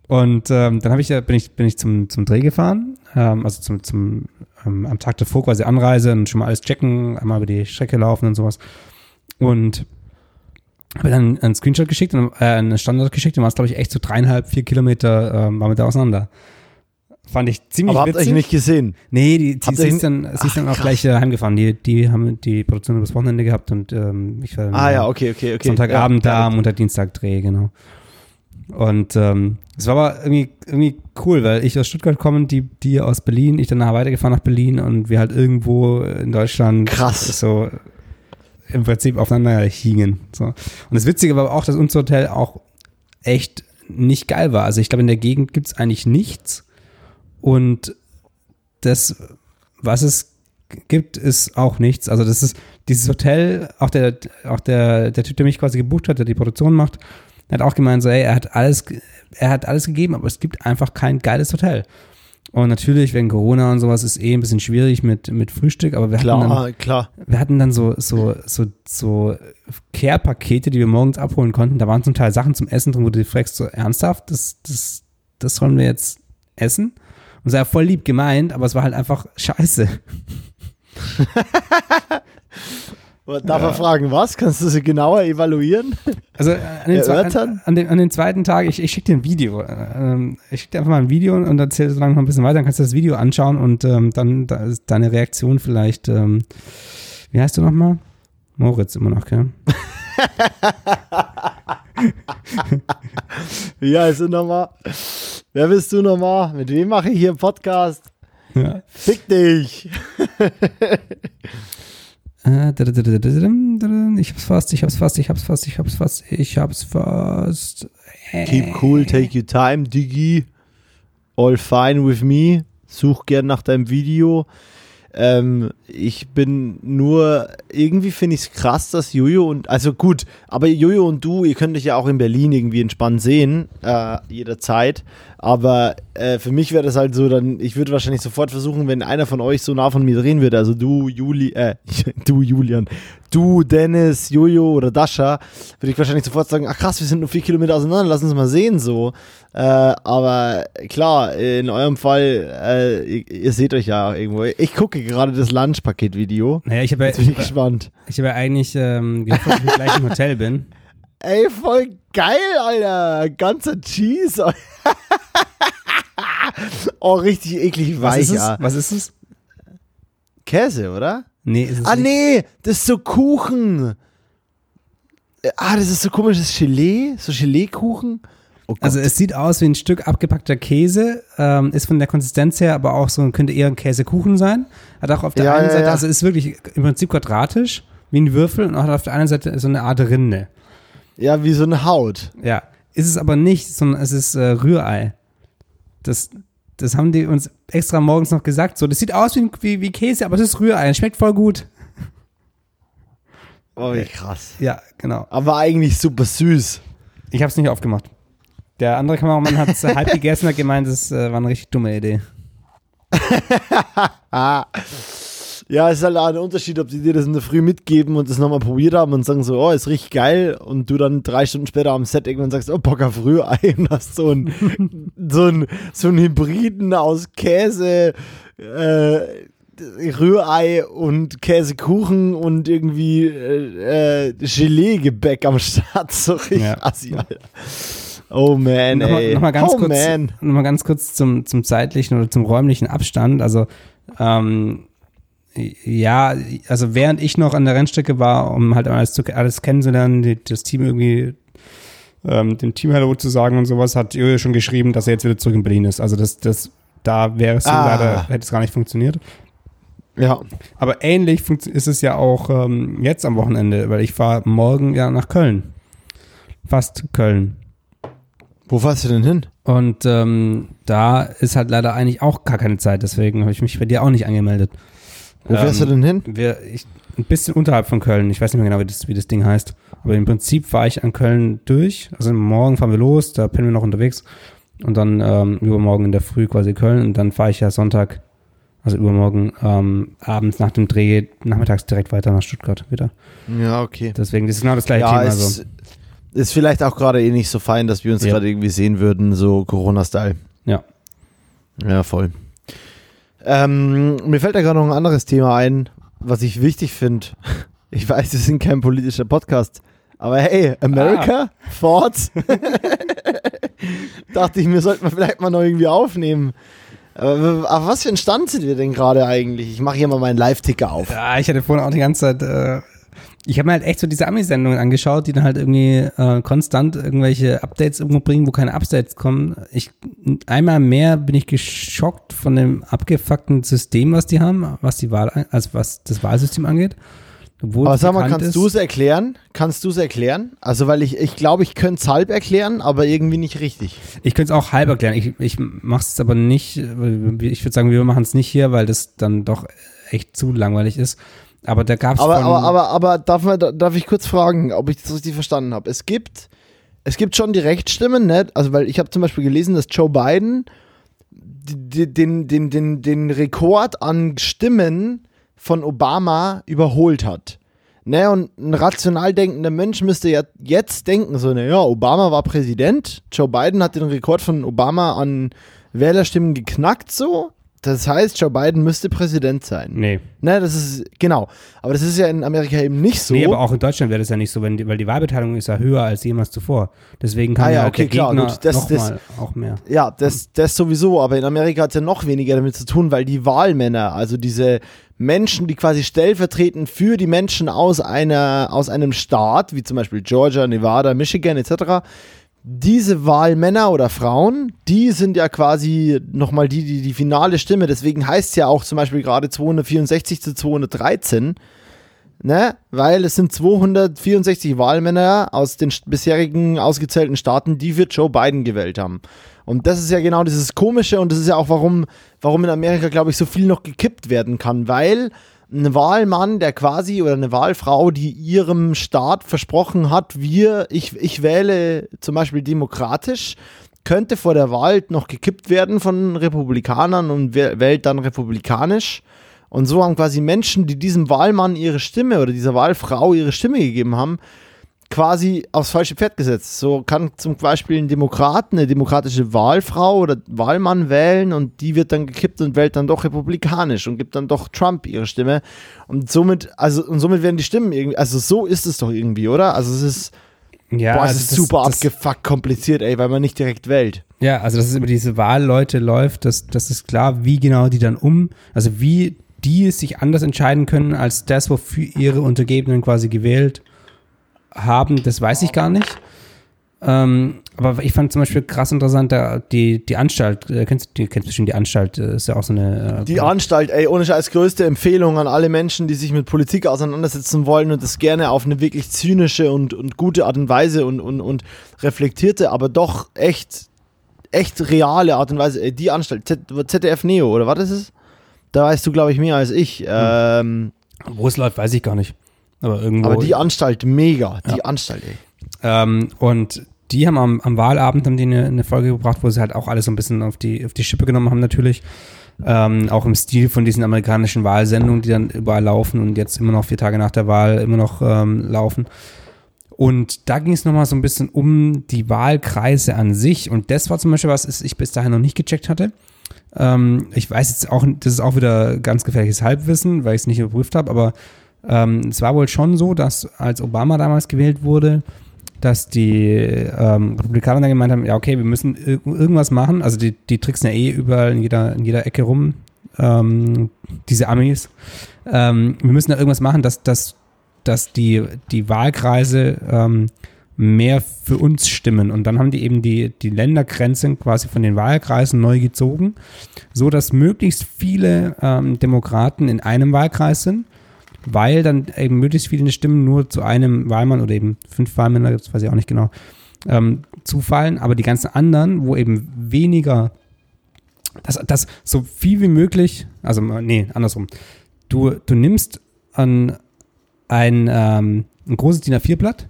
Und ähm, dann ich, bin ich, bin ich zum, zum Dreh gefahren, ähm, also zum, zum ähm, am Tag davor quasi Anreise und schon mal alles checken, einmal über die Strecke laufen und sowas. Und habe dann einen Screenshot geschickt und äh, einen Standard geschickt und war es, glaube ich, echt so dreieinhalb, vier Kilometer ähm, war mit der auseinander. Fand ich ziemlich Aber habt witzig. euch nicht gesehen? Nee, die, die sie ist dann, sie ist dann auch gleich äh, heimgefahren. Die, die haben die Produktion übers Wochenende gehabt und ähm, ich war dann ah, ja, okay, okay, okay. Sonntagabend ja, da, Montag, Dienstag Dreh, genau. Und ähm, es war aber irgendwie, irgendwie cool, weil ich aus Stuttgart komme, die, die aus Berlin, ich dann nachher weitergefahren nach Berlin und wir halt irgendwo in Deutschland Krass. so im Prinzip aufeinander hingen. So. Und das Witzige war auch, dass unser Hotel auch echt nicht geil war. Also ich glaube, in der Gegend gibt es eigentlich nichts. Und das, was es gibt, ist auch nichts. Also das ist dieses Hotel, auch der, auch der, der Typ, der mich quasi gebucht hat, der die Produktion macht, er hat auch gemeint, so, ey, er hat alles, er hat alles gegeben, aber es gibt einfach kein geiles Hotel. Und natürlich, wegen Corona und sowas, ist eh ein bisschen schwierig mit, mit Frühstück, aber wir klar, hatten dann, klar. Wir hatten dann so, so, so, so Care-Pakete, die wir morgens abholen konnten. Da waren zum Teil Sachen zum Essen drin, wo du fragst, so ernsthaft, das, das, das sollen wir jetzt essen? Und es war voll lieb gemeint, aber es war halt einfach scheiße. Darf ja. er fragen, was? Kannst du sie genauer evaluieren? Also äh, an den, zwei, an, an, den, an den, zweiten Tag, ich, ich schicke dir ein Video. Ähm, ich schicke dir einfach mal ein Video und erzähle so lange noch ein bisschen weiter, dann kannst du das Video anschauen und ähm, dann da ist deine Reaktion vielleicht, ähm, wie heißt du nochmal? Moritz immer noch, gell? wie heißt du nochmal? Wer bist du nochmal? Mit wem mache ich hier einen Podcast? Ja. Fick dich! Äh, ich hab's fast, ich hab's fast, ich hab's fast, ich hab's fast, ich hab's fast. Keep cool, take your time, Diggi. All fine with me. Such gern nach deinem Video. Ähm, ich bin nur, irgendwie finde ich es krass, dass Jojo und, also gut, aber Jojo und du, ihr könnt euch ja auch in Berlin irgendwie entspannt sehen, äh, jederzeit. Aber äh, für mich wäre das halt so, dann, ich würde wahrscheinlich sofort versuchen, wenn einer von euch so nah von mir drehen würde, also du, Juli, äh, du, Julian, du, Dennis, Jojo oder Dasha, würde ich wahrscheinlich sofort sagen, ach krass, wir sind nur vier Kilometer auseinander, lass uns mal sehen, so. Äh, aber klar, in eurem Fall, äh, ihr, ihr, seht euch ja irgendwo. Ich gucke gerade das Lunchpaket-Video. Naja, ich habe ja, bin ich gespannt. Ich habe ja eigentlich ähm, gehofft, dass ich gleich im Hotel bin. Ey, voll geil, Alter. Ganzer Cheese. oh, richtig eklig weich. Was ist es? Käse, oder? Nee, ist es Ah, nicht. nee, das ist so Kuchen. Äh, Ah, das ist so komisches Gelee, so Geleekuchen. Oh Gott. Also es sieht aus wie ein Stück abgepackter Käse, ähm, ist von der Konsistenz her aber auch so, könnte eher ein Käsekuchen sein. Hat auch auf der Ja, einen ja, Seite, ja. also ist wirklich im Prinzip quadratisch, wie ein Würfel und hat auf der einen Seite so eine Art Rinde. ja, wie so eine Haut. Ja, ist es aber nicht, sondern es ist äh, Rührei. Das, das haben die uns extra morgens noch gesagt. So, das sieht aus wie, wie, wie Käse, aber das ist Rührei. Es schmeckt voll gut. Oh, wie krass. Ja, genau. Aber eigentlich super süß. Ich habe es nicht aufgemacht. Der andere Kameramann hat es halb gegessen und hat gemeint, das äh, war eine richtig dumme Idee. Ja, es ist halt auch ein Unterschied, ob die dir das in der Früh mitgeben und das nochmal probiert haben und sagen so, oh, ist richtig geil und du dann drei Stunden später am Set irgendwann sagst, oh, Bock auf Rührei und hast so ein, so ein, so ein Hybriden aus Käse, äh, Rührei und Käsekuchen und irgendwie äh, äh, Gelee-Gebäck am Start. So richtig Ja. assi, Alter. Oh man, Nochmal, ey. nochmal ganz oh kurz, man. noch mal ganz kurz zum, zum zeitlichen oder zum räumlichen Abstand. Also ähm, ja, also während ich noch an der Rennstrecke war, um halt alles, zu, alles kennenzulernen, die, das Team irgendwie ähm, dem Team Hello zu sagen und sowas, hat Jojo schon geschrieben, dass er jetzt wieder zurück in Berlin ist. Also das, das da wäre es so Ah. leider, hätte es gar nicht funktioniert. Ja. Aber ähnlich ist es ja auch ähm, jetzt am Wochenende, weil ich fahre morgen ja nach Köln. Fast Köln. Wo fährst du denn hin? Und ähm, da ist halt leider eigentlich auch gar keine Zeit, deswegen habe ich mich bei dir auch nicht angemeldet. Wo fährst Ähm, du denn hin? Wir, ich, ein bisschen unterhalb von Köln, ich weiß nicht mehr genau, wie das, wie das Ding heißt. Aber im Prinzip fahre ich an Köln durch. Also morgen fahren wir los, da pennen wir noch unterwegs. Und dann ähm, übermorgen in der Früh quasi Köln. Und dann fahre ich ja Sonntag, also übermorgen ähm, abends nach dem Dreh, nachmittags direkt weiter nach Stuttgart wieder. Ja, okay. Deswegen, das ist genau das gleiche Ja, Thema. es Also. ist vielleicht auch gerade eh nicht so fein, dass wir uns Ja. gerade irgendwie sehen würden, so Corona-Style. Ja. Ja, voll. Ähm, mir fällt da gerade noch ein anderes Thema ein, was ich wichtig finde. Ich weiß, wir sind kein politischer Podcast, aber hey, America, Thoughts? Dachte ich, mir sollten wir vielleicht mal noch irgendwie aufnehmen. Aber auf was für ein Stand sind wir denn gerade eigentlich? Ich mache hier mal meinen Live-Ticker auf. Ja, ich hatte vorhin auch die ganze Zeit, äh, ich habe mir halt echt so diese Ami-Sendungen angeschaut, die dann halt irgendwie äh, konstant irgendwelche Updates irgendwo bringen, wo keine Updates kommen. Ich, einmal mehr bin ich geschockt von dem abgefuckten System, was die haben, was die Wahl, also was das Wahlsystem angeht. Obwohl Aber sag mal, kannst du es erklären? Kannst du es erklären? Also, weil ich, ich glaube, ich könnte es halb erklären, aber irgendwie nicht richtig. Ich könnte es auch halb erklären. Ich, ich mache es aber nicht. Ich würde sagen, wir machen es nicht hier, weil das dann doch echt zu langweilig ist. Aber da gab es Aber, aber, aber, aber darf, man, darf ich kurz fragen, ob ich das richtig verstanden habe? Es gibt, es gibt schon die Rechtsstimmen, ne? Also, weil ich habe zum Beispiel gelesen, dass Joe Biden den, den, den, den Rekord an Stimmen von Obama überholt hat. Ne, und ein rational denkender Mensch müsste ja jetzt denken, so, naja, Obama war Präsident, Joe Biden hat den Rekord von Obama an Wählerstimmen geknackt, so. Das heißt, Joe Biden müsste Präsident sein. nee. Ne, das ist, genau. Aber das ist ja in Amerika eben nicht so. Nee, aber auch in Deutschland wäre das ja nicht so, wenn weil die Wahlbeteiligung ist ja höher als jemals zuvor. Deswegen kann Ah ja, ja, okay, der klar, Gegner gut. Das- noch das- mal auch mehr. ja, das, das sowieso, aber in Amerika hat es ja noch weniger damit zu tun, weil die Wahlmänner, also diese Menschen, die quasi stellvertretend für die Menschen aus, einer, aus einem Staat, wie zum Beispiel Georgia, Nevada, Michigan etc., diese Wahlmänner oder Frauen, die sind ja quasi nochmal die, die die finale Stimme. Deswegen heißt es ja auch zum Beispiel gerade 264 zu 213. Ne? Weil es sind 264 Wahlmänner aus den bisherigen ausgezählten Staaten, die für Joe Biden gewählt haben. Und das ist ja genau dieses Komische und das ist ja auch, warum, warum in Amerika, glaube ich, so viel noch gekippt werden kann, weil ein Wahlmann, der quasi oder eine Wahlfrau, die ihrem Staat versprochen hat, wir, ich, ich wähle zum Beispiel demokratisch, könnte vor der Wahl noch gekippt werden von Republikanern und wählt dann republikanisch. Und so haben quasi Menschen, die diesem Wahlmann ihre Stimme oder dieser Wahlfrau ihre Stimme gegeben haben, quasi aufs falsche Pferd gesetzt. So kann zum Beispiel ein Demokrat eine demokratische Wahlfrau oder Wahlmann wählen und die wird dann gekippt und wählt dann doch republikanisch und gibt dann doch Trump ihre Stimme. Und somit, also, und somit werden die Stimmen irgendwie, also so ist es doch irgendwie, oder? Also es ist, ja, boah, es also ist das, super das, abgefuckt kompliziert, ey, weil man nicht direkt wählt. Ja, also dass es über diese Wahlleute läuft, das, das ist klar, wie genau die dann um, also wie die sich anders entscheiden können als das, wofür ihre Untergebenen quasi gewählt haben, das weiß ich gar nicht. Ähm, aber ich fand zum Beispiel krass interessant, die, die Anstalt, äh, kennst du kennst bestimmt die Anstalt, äh, ist ja auch so eine. Äh, die Anstalt, ey, ohne Scheiß, größte Empfehlung an alle Menschen, die sich mit Politik auseinandersetzen wollen und das gerne auf eine wirklich zynische und, und gute Art und Weise und, und, und reflektierte, aber doch echt, echt reale Art und Weise. Ey, die Anstalt, Z, ZDF Neo, oder was ist es? Da weißt du, glaube ich, mehr als ich. Hm. Ähm, Wo es läuft, weiß ich gar nicht. Aber irgendwo. Aber die Anstalt, mega. Die ja. Anstalt, ey. Ähm, und die haben am, am Wahlabend haben die eine, eine, Folge gebracht, wo sie halt auch alles so ein bisschen auf die, auf die Schippe genommen haben, natürlich. Ähm, auch im Stil von diesen amerikanischen Wahlsendungen, die dann überall laufen und jetzt immer noch vier Tage nach der Wahl immer noch ähm, laufen. Und da ging es nochmal so ein bisschen um die Wahlkreise an sich. Und das war zum Beispiel was, ich bis dahin noch nicht gecheckt hatte. Ähm, ich weiß jetzt auch, das ist auch wieder ganz gefährliches Halbwissen, weil ich es nicht überprüft habe, aber ähm, es war wohl schon so, dass als Obama damals gewählt wurde, dass die ähm, Republikaner dann gemeint haben, ja okay, wir müssen ir irgendwas machen. Also die, die tricksen ja eh überall in jeder, in jeder Ecke rum, ähm, diese Amis. Ähm, wir müssen da irgendwas machen, dass, dass, dass die, die Wahlkreise ähm, mehr für uns stimmen. Und dann haben die eben die, die Ländergrenzen quasi von den Wahlkreisen neu gezogen, so dass möglichst viele ähm, Demokraten in einem Wahlkreis sind weil dann eben möglichst viele Stimmen nur zu einem Wahlmann oder eben fünf Wahlmänner, das weiß ich auch nicht genau, ähm, zufallen, aber die ganzen anderen, wo eben weniger, dass das so viel wie möglich, also nee, andersrum, du, du nimmst an ein, ähm, ein großes DIN A4-Blatt,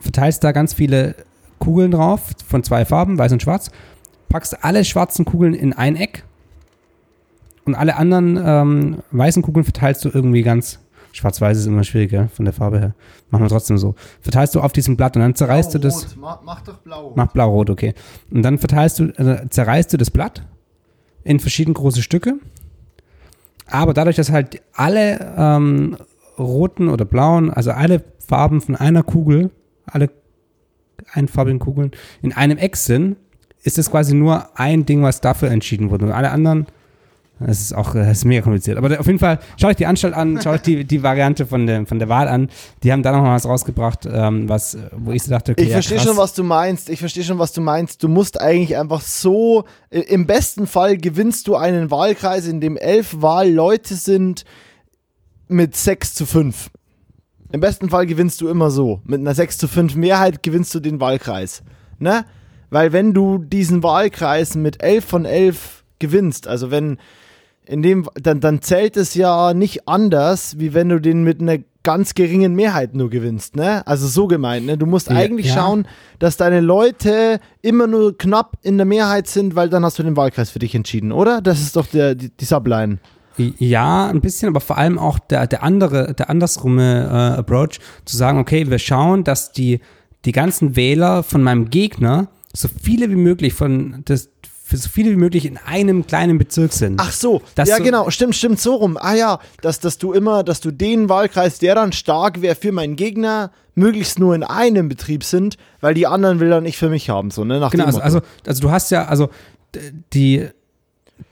verteilst da ganz viele Kugeln drauf von zwei Farben, weiß und schwarz, packst alle schwarzen Kugeln in ein Eck und alle anderen ähm, weißen Kugeln verteilst du irgendwie ganz. Schwarz-Weiß ist immer schwieriger von der Farbe her. Machen wir trotzdem so. Verteilst du auf diesem Blatt und dann zerreißt blau, du das. Mach, mach doch blau. Mach blau-rot, okay. Und dann verteilst du, äh, zerreißt du das Blatt in verschiedene große Stücke. Aber dadurch, dass halt alle ähm, roten oder blauen, also alle Farben von einer Kugel, alle einfarbigen Kugeln in einem Eck sind, ist es quasi nur ein Ding, was dafür entschieden wurde. Und alle anderen das ist auch das ist mega kompliziert. Aber auf jeden Fall, schaut euch die Anstalt an, schaut euch die, die Variante von der, von der Wahl an. Die haben da noch mal was rausgebracht, ähm, was, wo ich so dachte, okay. Ich verstehe ja, schon, was du meinst. Ich verstehe schon, was du meinst. Du musst eigentlich einfach so, im besten Fall gewinnst du einen Wahlkreis, in dem elf Wahlleute sind, mit 6 zu 5. Im besten Fall gewinnst du immer so. Mit einer 6 zu 5 Mehrheit gewinnst du den Wahlkreis. Ne? Weil wenn du diesen Wahlkreis mit 11 von 11 gewinnst, also wenn in dem, dann, dann zählt es ja nicht anders, wie wenn du den mit einer ganz geringen Mehrheit nur gewinnst, ne? Also so gemeint, ne? Du musst ja, eigentlich ja. schauen, dass deine Leute immer nur knapp in der Mehrheit sind, weil dann hast du den Wahlkreis für dich entschieden, oder? Das ist doch der, die, die Subline. Ja, ein bisschen, aber vor allem auch der, der andere, der andersrumme äh, Approach, zu sagen, okay, wir schauen, dass die, die ganzen Wähler von meinem Gegner so viele wie möglich von des, für so viele wie möglich in einem kleinen Bezirk sind. Ach so, ja genau, stimmt, stimmt so rum. Ah ja, dass, dass du immer, dass du den Wahlkreis, der dann stark wäre für meinen Gegner, möglichst nur in einem Betrieb sind, weil die anderen will er nicht für mich haben, so, ne? Nach genau, also, also, also du hast ja, also die,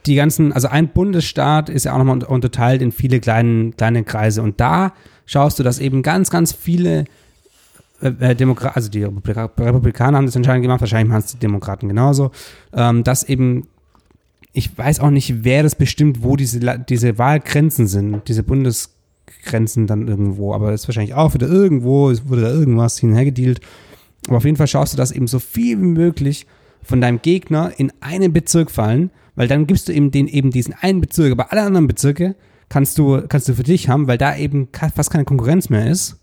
die ganzen, also ein Bundesstaat ist ja auch nochmal unterteilt in viele kleine, kleine Kreise und da schaust du, dass eben ganz, ganz viele äh, äh Demokraten, also die Republikaner haben das anscheinend gemacht, wahrscheinlich machen es die Demokraten genauso, ähm, dass eben, ich weiß auch nicht, wer das bestimmt, wo diese, diese Wahlgrenzen sind, diese Bundesgrenzen dann irgendwo, aber das ist wahrscheinlich auch wieder irgendwo, es wurde da irgendwas hinhergedealt. Aber auf jeden Fall schaust du, dass eben so viel wie möglich von deinem Gegner in einen Bezirk fallen, weil dann gibst du eben den eben diesen einen Bezirk, aber alle anderen Bezirke kannst du, kannst du für dich haben, weil da eben fast keine Konkurrenz mehr ist.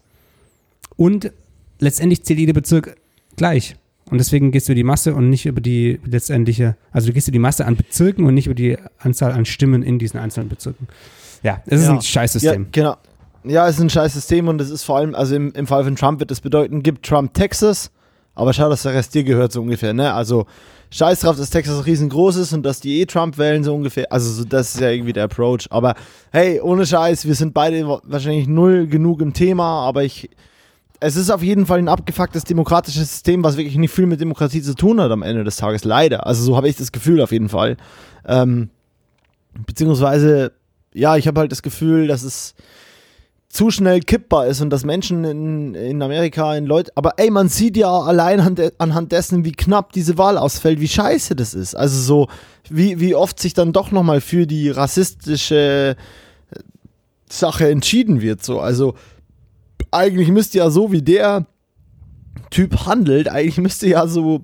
Und letztendlich zählt jeder Bezirk gleich. Und deswegen gehst du über die Masse und nicht über die letztendliche, also du gehst über die Masse an Bezirken und nicht über die Anzahl an Stimmen in diesen einzelnen Bezirken. Ja, es ist Ja. ein Scheißsystem. Ja, genau. Ja, es ist ein scheiß System und es ist vor allem, also im, im Fall von Trump wird das bedeuten, gibt Trump Texas, aber schau, dass der Rest dir gehört, so ungefähr, ne? Also scheiß drauf, dass Texas riesengroß ist und dass die eh Trump wählen, so ungefähr. Also so, das ist ja irgendwie der Approach. Aber hey, ohne Scheiß, wir sind beide wa- wahrscheinlich null genug im Thema, aber ich. Es ist auf jeden Fall ein abgefucktes demokratisches System, was wirklich nicht viel mit Demokratie zu tun hat am Ende des Tages, leider. Also so habe ich das Gefühl auf jeden Fall. Ähm, beziehungsweise, ja, ich habe halt das Gefühl, dass es zu schnell kippbar ist und dass Menschen in, in Amerika, in Leute, aber ey, man sieht ja allein anhand dessen, wie knapp diese Wahl ausfällt, wie scheiße das ist. Also so, wie, wie oft sich dann doch nochmal für die rassistische Sache entschieden wird. So, also eigentlich müsste ja so, wie der Typ handelt, eigentlich müsste ja so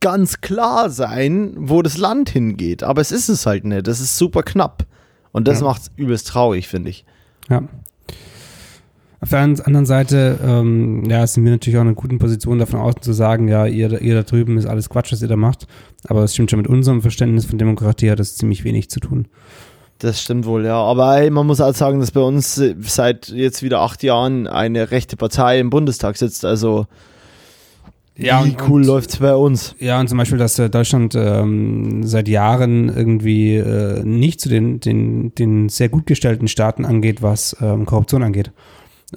ganz klar sein, wo das Land hingeht. Aber es ist es halt nicht. Das ist super knapp. Und das Ja. macht's übelst traurig, finde ich. Ja. Auf der an- anderen Seite, ähm, ja, sind wir natürlich auch in einer guten Position, davon außen zu sagen, ja, ihr, ihr da drüben ist alles Quatsch, was ihr da macht. Aber es stimmt schon mit unserem Verständnis von Demokratie hat das ziemlich wenig zu tun. Das stimmt wohl, ja. Aber hey, man muss halt sagen, dass bei uns äh, seit jetzt wieder acht Jahren eine rechte Partei im Bundestag sitzt. Also, Ja, wie und- cool und- läuft's bei uns? Ja, und zum Beispiel, dass äh, Deutschland ähm, seit Jahren irgendwie äh, nicht zu den, den, den sehr gut gestellten Staaten angeht, was ähm, Korruption angeht.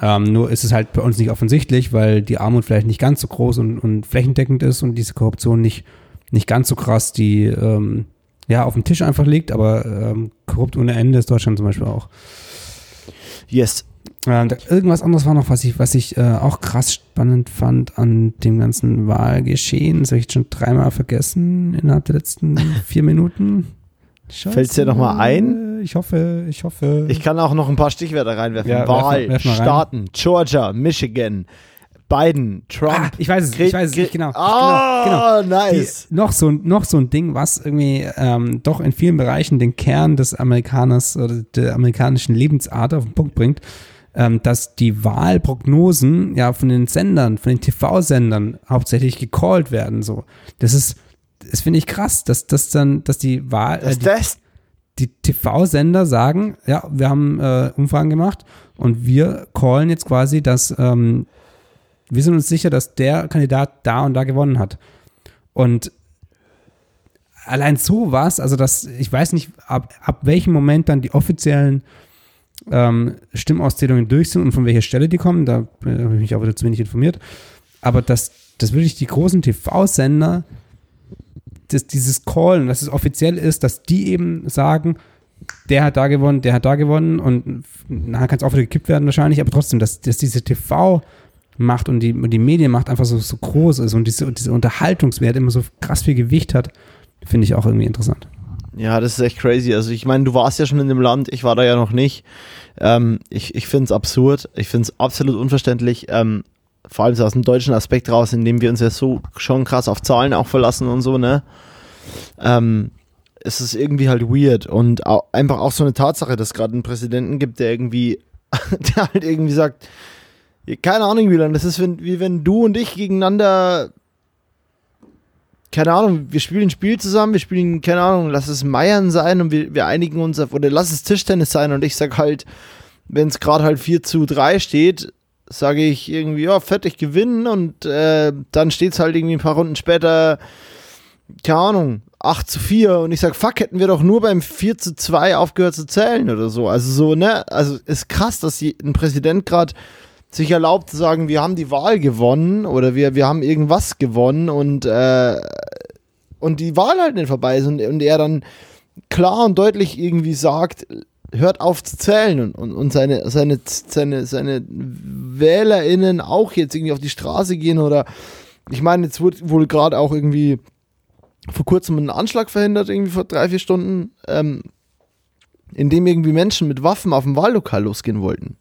Ähm, nur ist es halt bei uns nicht offensichtlich, weil die Armut vielleicht nicht ganz so groß und, und flächendeckend ist und diese Korruption nicht, nicht ganz so krass, die ähm, ja auf dem Tisch einfach liegt, aber ähm, korrupt ohne Ende ist Deutschland zum Beispiel auch. Yes. Äh, irgendwas anderes war noch, was ich, was ich äh, auch krass spannend fand an dem ganzen Wahlgeschehen. Das habe ich jetzt schon dreimal vergessen innerhalb der letzten vier Minuten. Scheiße. Fällt's dir noch mal ein? Ich hoffe, ich hoffe. Ich kann auch noch ein paar Stichwörter reinwerfen. Ja, werf Wahl, mal- werf mal rein. Staaten, Georgia, Michigan, Biden, Trump. ah, ich weiß es, ich weiß es nicht genau. Ah, genau, genau. nice. Die, noch, so, noch so ein Ding, was irgendwie ähm, doch in vielen Bereichen den Kern des Amerikaners oder der amerikanischen Lebensart auf den Punkt bringt, ähm, dass die Wahlprognosen ja von den Sendern, von den TV-Sendern hauptsächlich gecallt werden. So. Das ist, das finde ich krass, dass das dann, dass die Wahl, äh, die, das, die TV-Sender sagen, ja, wir haben äh, Umfragen gemacht und wir callen jetzt quasi, dass ähm, wir sind uns sicher, dass der Kandidat da und da gewonnen hat. Und allein so was, also das, ich weiß nicht, ab, ab welchem Moment dann die offiziellen ähm, Stimmauszählungen durch sind und von welcher Stelle die kommen, da äh, habe ich mich wieder zu wenig informiert. Aber dass, dass wirklich die großen TV-Sender das, dieses Callen, dass es offiziell ist, dass die eben sagen, der hat da gewonnen, der hat da gewonnen und nachher kann es auch wieder gekippt werden wahrscheinlich, aber trotzdem, dass, dass diese TV-Macht und die, und die Medienmacht einfach so, so groß ist und diese, dieser Unterhaltungswert immer so krass viel Gewicht hat, finde ich auch irgendwie interessant. Ja, das ist echt crazy. Also ich meine, du warst ja schon in dem Land, ich war da ja noch nicht. Ähm, ich ich finde es absurd, ich finde es absolut unverständlich, ähm, vor allem so aus dem deutschen Aspekt raus, in dem wir uns ja so schon krass auf Zahlen auch verlassen und so, ne? Ähm, es ist irgendwie halt weird und au einfach auch so eine Tatsache, dass es gerade einen Präsidenten gibt, der irgendwie, der halt irgendwie sagt, keine Ahnung, lange, das ist wie wenn du und ich gegeneinander keine Ahnung, wir spielen ein Spiel zusammen, wir spielen, keine Ahnung, lass es Meiern sein und wir, wir einigen uns auf, oder lass es Tischtennis sein und ich sag halt, wenn es gerade halt 4 zu 3 steht, sage ich irgendwie, ja, fett, ich gewinne und äh, dann steht es halt irgendwie ein paar Runden später, keine Ahnung, 8 zu 4 und ich sag, fuck, hätten wir doch nur beim 4 zu 2 aufgehört zu zählen oder so. Also so, ne, also ist krass, dass ein Präsident gerade sich erlaubt zu sagen, wir haben die Wahl gewonnen oder wir, wir haben irgendwas gewonnen und, äh, und die Wahl halt nicht vorbei ist und, und er dann klar und deutlich irgendwie sagt, hört auf zu zählen und, und, und seine, seine, seine, seine WählerInnen auch jetzt irgendwie auf die Straße gehen oder ich meine, jetzt wurde wohl gerade auch irgendwie vor kurzem ein Anschlag verhindert, irgendwie vor drei, vier Stunden, ähm, in dem irgendwie Menschen mit Waffen auf dem Wahllokal losgehen wollten.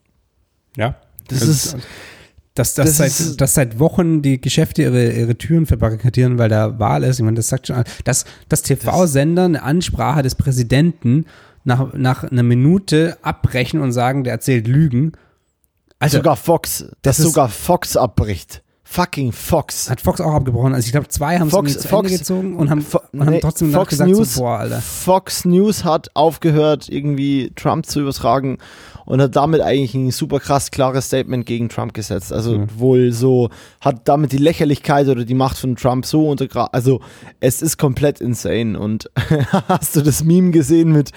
Ja. Das Also, ist, Dass, dass, Das seit, ist- dass seit Wochen die Geschäfte ihre, ihre Türen verbarrikadieren, weil da Wahl ist. Ich meine, das sagt schon, dass, dass TV-Sender eine Ansprache des Präsidenten nach, nach einer Minute abbrechen und sagen, der erzählt Lügen. Also, sogar Fox, das dass ist- sogar Fox abbricht. Fucking Fox. Hat Fox auch abgebrochen. Also ich glaube, zwei haben Fox- es Fox- Ende gezogen und haben, Fo und haben nee, trotzdem danach Fox gesagt, News, so, boah, Alter. Fox News hat aufgehört, irgendwie Trump zu übertragen und hat damit eigentlich ein super krass klares Statement gegen Trump gesetzt. Also Mhm. wohl so, hat damit die Lächerlichkeit oder die Macht von Trump so untergraben. Also es ist komplett insane. Und hast du das Meme gesehen mit,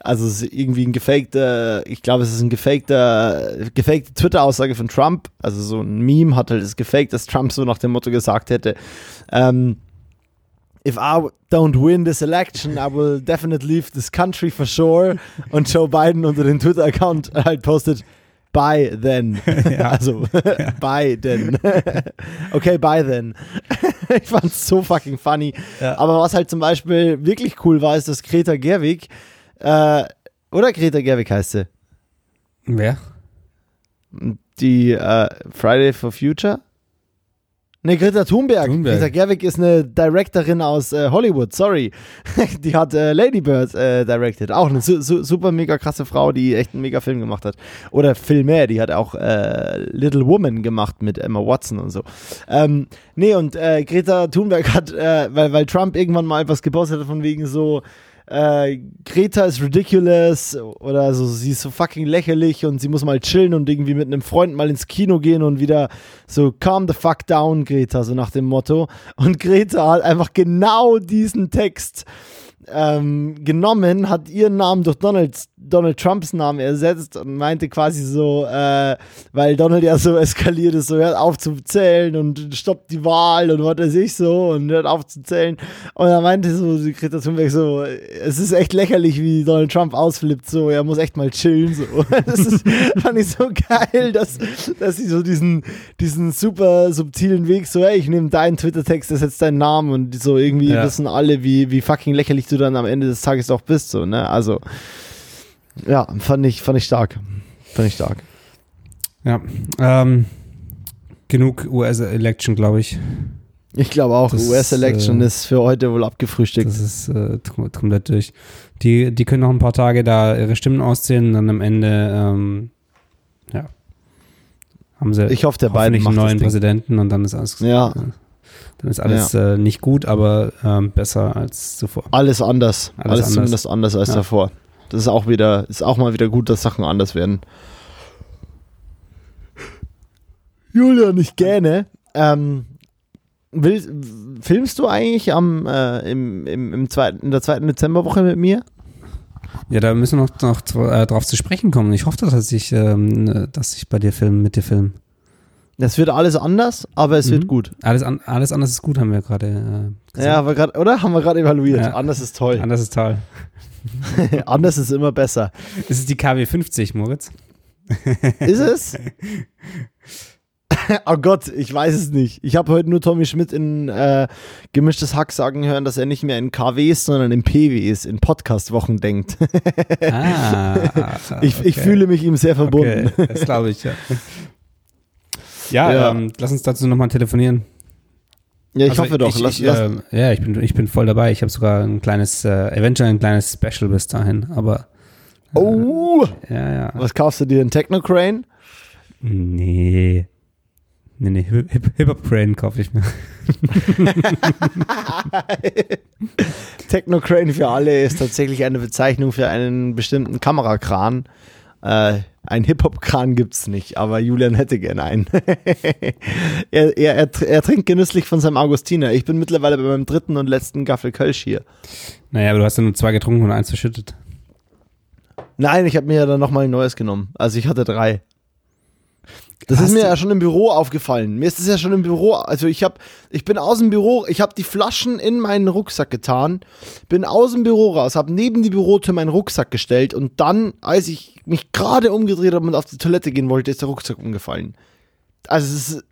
also es ist irgendwie ein gefakter, ich glaube, es ist ein gefakter, gefakte Twitter-Aussage von Trump. Also so ein Meme hat halt es gefaked, dass Trump so nach dem Motto gesagt hätte, ähm, if I don't win this election, I will definitely leave this country for sure. Und Joe Biden unter den Twitter-Account halt postet, bye then. Also, bye then. okay, bye then. ich fand's so fucking funny. Ja. Aber was halt zum Beispiel wirklich cool war, ist, dass Greta Gerwig, äh, oder Greta Gerwig heißt sie, Wer? die äh, Friday for Future? Ne, Greta Thunberg. Thunberg. Greta Gerwig ist eine Directorin aus äh, Hollywood, sorry. die hat äh, Lady Bird äh, directed. Auch eine su su super mega krasse Frau, die echt einen mega Film gemacht hat. Oder viel mehr, die hat auch äh, Little Woman gemacht mit Emma Watson und so. Ähm, nee, und äh, Greta Thunberg hat, äh, weil, weil Trump irgendwann mal etwas gepostet hat von wegen so, äh, Greta ist ridiculous oder so, sie ist so fucking lächerlich und sie muss mal chillen und irgendwie mit einem Freund mal ins Kino gehen und wieder so calm the fuck down, Greta, so nach dem Motto. Und Greta hat einfach genau diesen Text ähm, genommen, hat ihren Namen durch Donald, Donald Trumps Namen ersetzt und meinte quasi so, äh, weil Donald ja so eskaliert ist, so hört auf zu zählen und stoppt die Wahl und was weiß ich so und hört auf zu zählen. Und er meinte so, die Greta Thunberg so, es ist echt lächerlich, wie Donald Trump ausflippt, so, er muss echt mal chillen, so. Das ist, fand ich so geil, dass, dass sie so diesen, diesen super subtilen Weg, so, hey, ich nehme deinen Twitter-Text, das ist jetzt dein Name und so irgendwie Ja. wissen alle, wie, wie fucking lächerlich du dann am Ende des Tages auch bist, so, ne, also, ja, fand ich, fand ich stark. Fand ich stark. Ja. Ähm, genug US-Election, glaube ich. Ich glaube auch, US-Election äh, ist für heute wohl abgefrühstückt. Das ist äh, kom- komplett durch. Die, die können noch ein paar Tage da ihre Stimmen auszählen und dann am Ende, ähm, ja, haben sie Ich hoffe, der Biden macht einen neuen. Präsidenten und dann ist alles, Ja. Dann ist alles äh, nicht gut, aber ähm, besser als zuvor. Alles anders. Alles Alles, anders. zumindest anders als Ja. davor. Das ist auch wieder, ist auch mal wieder gut, dass Sachen anders werden. Julian, ich gähne. Ähm, will, filmst du eigentlich am, äh, im, im, im zweiten, in der zweiten Dezemberwoche mit mir? Ja, da müssen wir noch, noch äh, drauf zu sprechen kommen. Ich hoffe, dass ich, ähm, dass ich bei dir filmen, mit dir filmen. Das wird alles anders, aber es wird Mhm. gut. Alles, an, alles anders ist gut, haben wir gerade äh, gesagt. Ja, aber grad, oder? Haben wir gerade evaluiert. Ja. Anders ist toll. Anders ist toll. anders ist immer besser. Ist es die KW 50, Moritz? Ist es? oh Gott, ich weiß es nicht. Ich habe heute nur Tommy Schmidt in äh, gemischtes Hack sagen hören, dass er nicht mehr in KWs, sondern in PWs, in Podcast-Wochen denkt. Ah, ich, ich okay. fühle mich ihm sehr verbunden. Okay, das glaube ich, ja. Ja, Ja. Ähm, lass uns dazu nochmal telefonieren. Ja, ich Also hoffe doch. Ich, lass, ich, lass, ähm, ja, ich bin, ich bin voll dabei. Ich habe sogar ein kleines, äh, eventuell ein kleines Special bis dahin, aber oh, ja, ja. was kaufst du dir? Ein Technocrane? Nee. Nee, nee, Hip- Hip- kaufe ich mir. Technocrane für alle ist tatsächlich eine Bezeichnung für einen bestimmten Kamerakran. Äh, ein Hip-Hop-Kran gibt's nicht, aber Julian hätte gern einen. er, er, er, er trinkt genüsslich von seinem Augustiner. Ich bin mittlerweile bei meinem dritten und letzten Gaffel Kölsch hier. Naja, aber du hast ja nur zwei getrunken und eins verschüttet. Nein, ich habe mir ja dann nochmal ein neues genommen. Also ich hatte drei. Das ist mir ja schon im Büro aufgefallen. Mir ist es ja schon im Büro, also ich habe, ich bin aus dem Büro, ich habe die Flaschen in meinen Rucksack getan, bin aus dem Büro raus, habe neben die Bürotür meinen Rucksack gestellt und dann, als ich mich gerade umgedreht habe und auf die Toilette gehen wollte, ist der Rucksack umgefallen. Also es ist,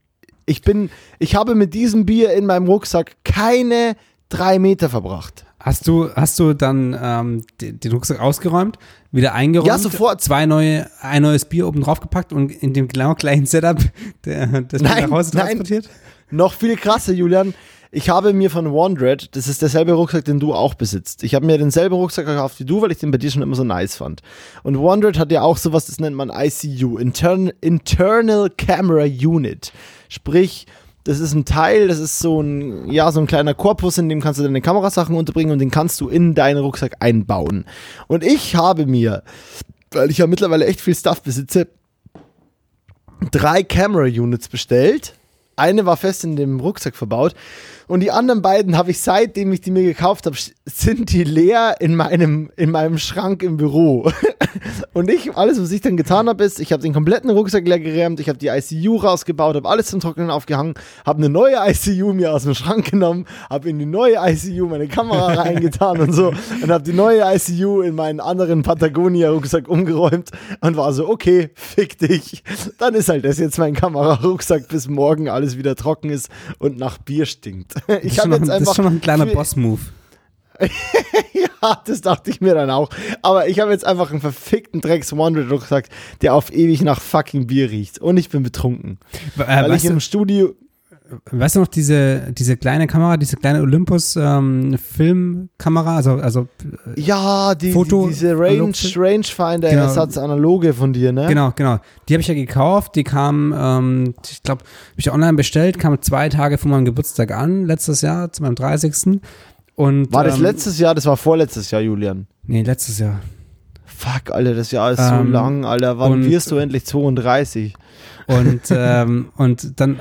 ich bin, ich habe mit diesem Bier in meinem Rucksack keine drei Meter verbracht. Hast du, hast du dann ähm, den, den Rucksack ausgeräumt, wieder eingeräumt, Ja, sofort. zwei neue, ein neues Bier oben drauf gepackt und in dem genau gleichen Setup der, das Nein, nach Hause nein. transportiert? Noch viel krasser, Julian. Ich habe mir von Wandred, das ist derselbe Rucksack, den du auch besitzt. Ich habe mir denselben Rucksack gekauft wie du, weil ich den bei dir schon immer so nice fand. Und Wandred hat ja auch sowas, das nennt man ICU, Intern Internal Camera Unit. Sprich, Das ist ein Teil, das ist so ein, ja, so ein kleiner Korpus, in dem kannst du deine Kamerasachen unterbringen und den kannst du in deinen Rucksack einbauen. Und ich habe mir, weil ich ja mittlerweile echt viel Stuff besitze, drei Camera Units bestellt. Eine war fest in dem Rucksack verbaut und die anderen beiden habe ich seitdem ich die mir gekauft habe, sind die leer in meinem, in meinem Schrank im Büro. und ich, alles, was ich dann getan habe, ist, ich habe den kompletten Rucksack leer geräumt, ich habe die ICU rausgebaut, habe alles zum Trocknen aufgehangen, habe eine neue ICU mir aus dem Schrank genommen, habe in die neue ICU meine Kamera reingetan und so und habe die neue ICU in meinen anderen Patagonia-Rucksack umgeräumt und war so, okay, fick dich. Dann ist halt das jetzt mein Kamerarucksack, bis morgen alles wieder trocken ist und nach Bier stinkt. Ich habe jetzt einfach. Das ist schon noch ein kleiner Boss-Move. ja, das dachte ich mir dann auch. Aber ich habe jetzt einfach einen verfickten Drecks One-Rucksack, der auf ewig nach fucking Bier riecht. Und ich bin betrunken. Äh, weil ich im Studio. Weißt du noch, diese, diese kleine Kamera, diese kleine Olympus-Filmkamera, ähm, also, also äh, Ja, die, Foto die, diese Range, Rangefinder-Ersatz genau. analoge von dir, ne? Genau, genau. Die habe ich ja gekauft, die kam, ähm, ich glaube, habe ich online bestellt, kam zwei Tage vor meinem Geburtstag an, letztes Jahr, zu meinem 30. Und, war das ähm, letztes Jahr? Das war vorletztes Jahr, Julian. Nee, letztes Jahr. Fuck, Alter, das Jahr ist ähm, so lang, Alter. Wann wirst du endlich 32? Und, ähm, und dann,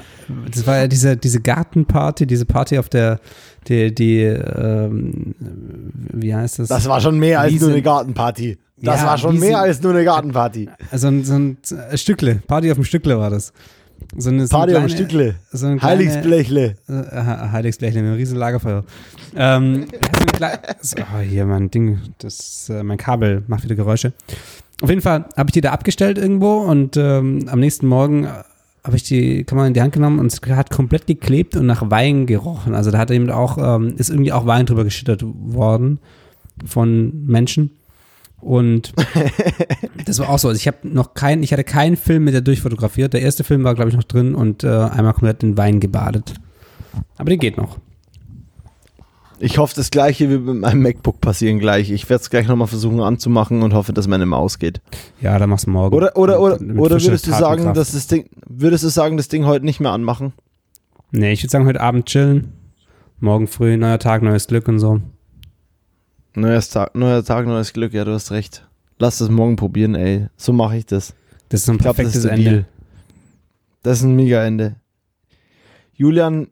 das war ja diese, diese Gartenparty, diese Party auf der, die, die ähm, wie heißt das? Das war schon mehr als Wiese. nur eine Gartenparty. Das ja, war schon mehr als nur eine Gartenparty. Also so ein, so ein Stückle, Party auf dem Stückle war das. So eine, so Party kleine, auf dem Stückle. So ein Heiligsblechle. Äh, Heiligsblechle, ein riesen Lagerfeuer. ähm, so, oh, hier mein Ding, das, äh, mein Kabel macht wieder Geräusche. Auf jeden Fall habe ich die da abgestellt irgendwo und ähm, am nächsten Morgen habe ich die Kamera in die Hand genommen und es hat komplett geklebt und nach Wein gerochen. Also da hat eben auch, ähm, ist irgendwie auch Wein drüber geschüttet worden von Menschen. Und das war auch so. Also ich habe noch keinen, ich hatte keinen Film mit der durchfotografiert. Der erste Film war, glaube ich, noch drin und äh, einmal komplett in Wein gebadet. Aber der geht noch. Ich hoffe, das gleiche wird mit meinem MacBook passieren gleich. Ich werde es gleich nochmal versuchen anzumachen und hoffe, dass meine Maus geht. Ja, dann machst du morgen. Oder, oder, oder, oder würdest du sagen, dass das Ding, würdest du sagen, das Ding heute nicht mehr anmachen? Nee, ich würde sagen, heute Abend chillen. Morgen früh, neuer Tag, neues Glück und so. Neues Tag, neuer Tag, neues Glück, ja, du hast recht. Lass das morgen probieren, ey. So mache ich das. Das ist ein perfektes glaub, das ist Ende. Das ist ein mega Ende. Julian,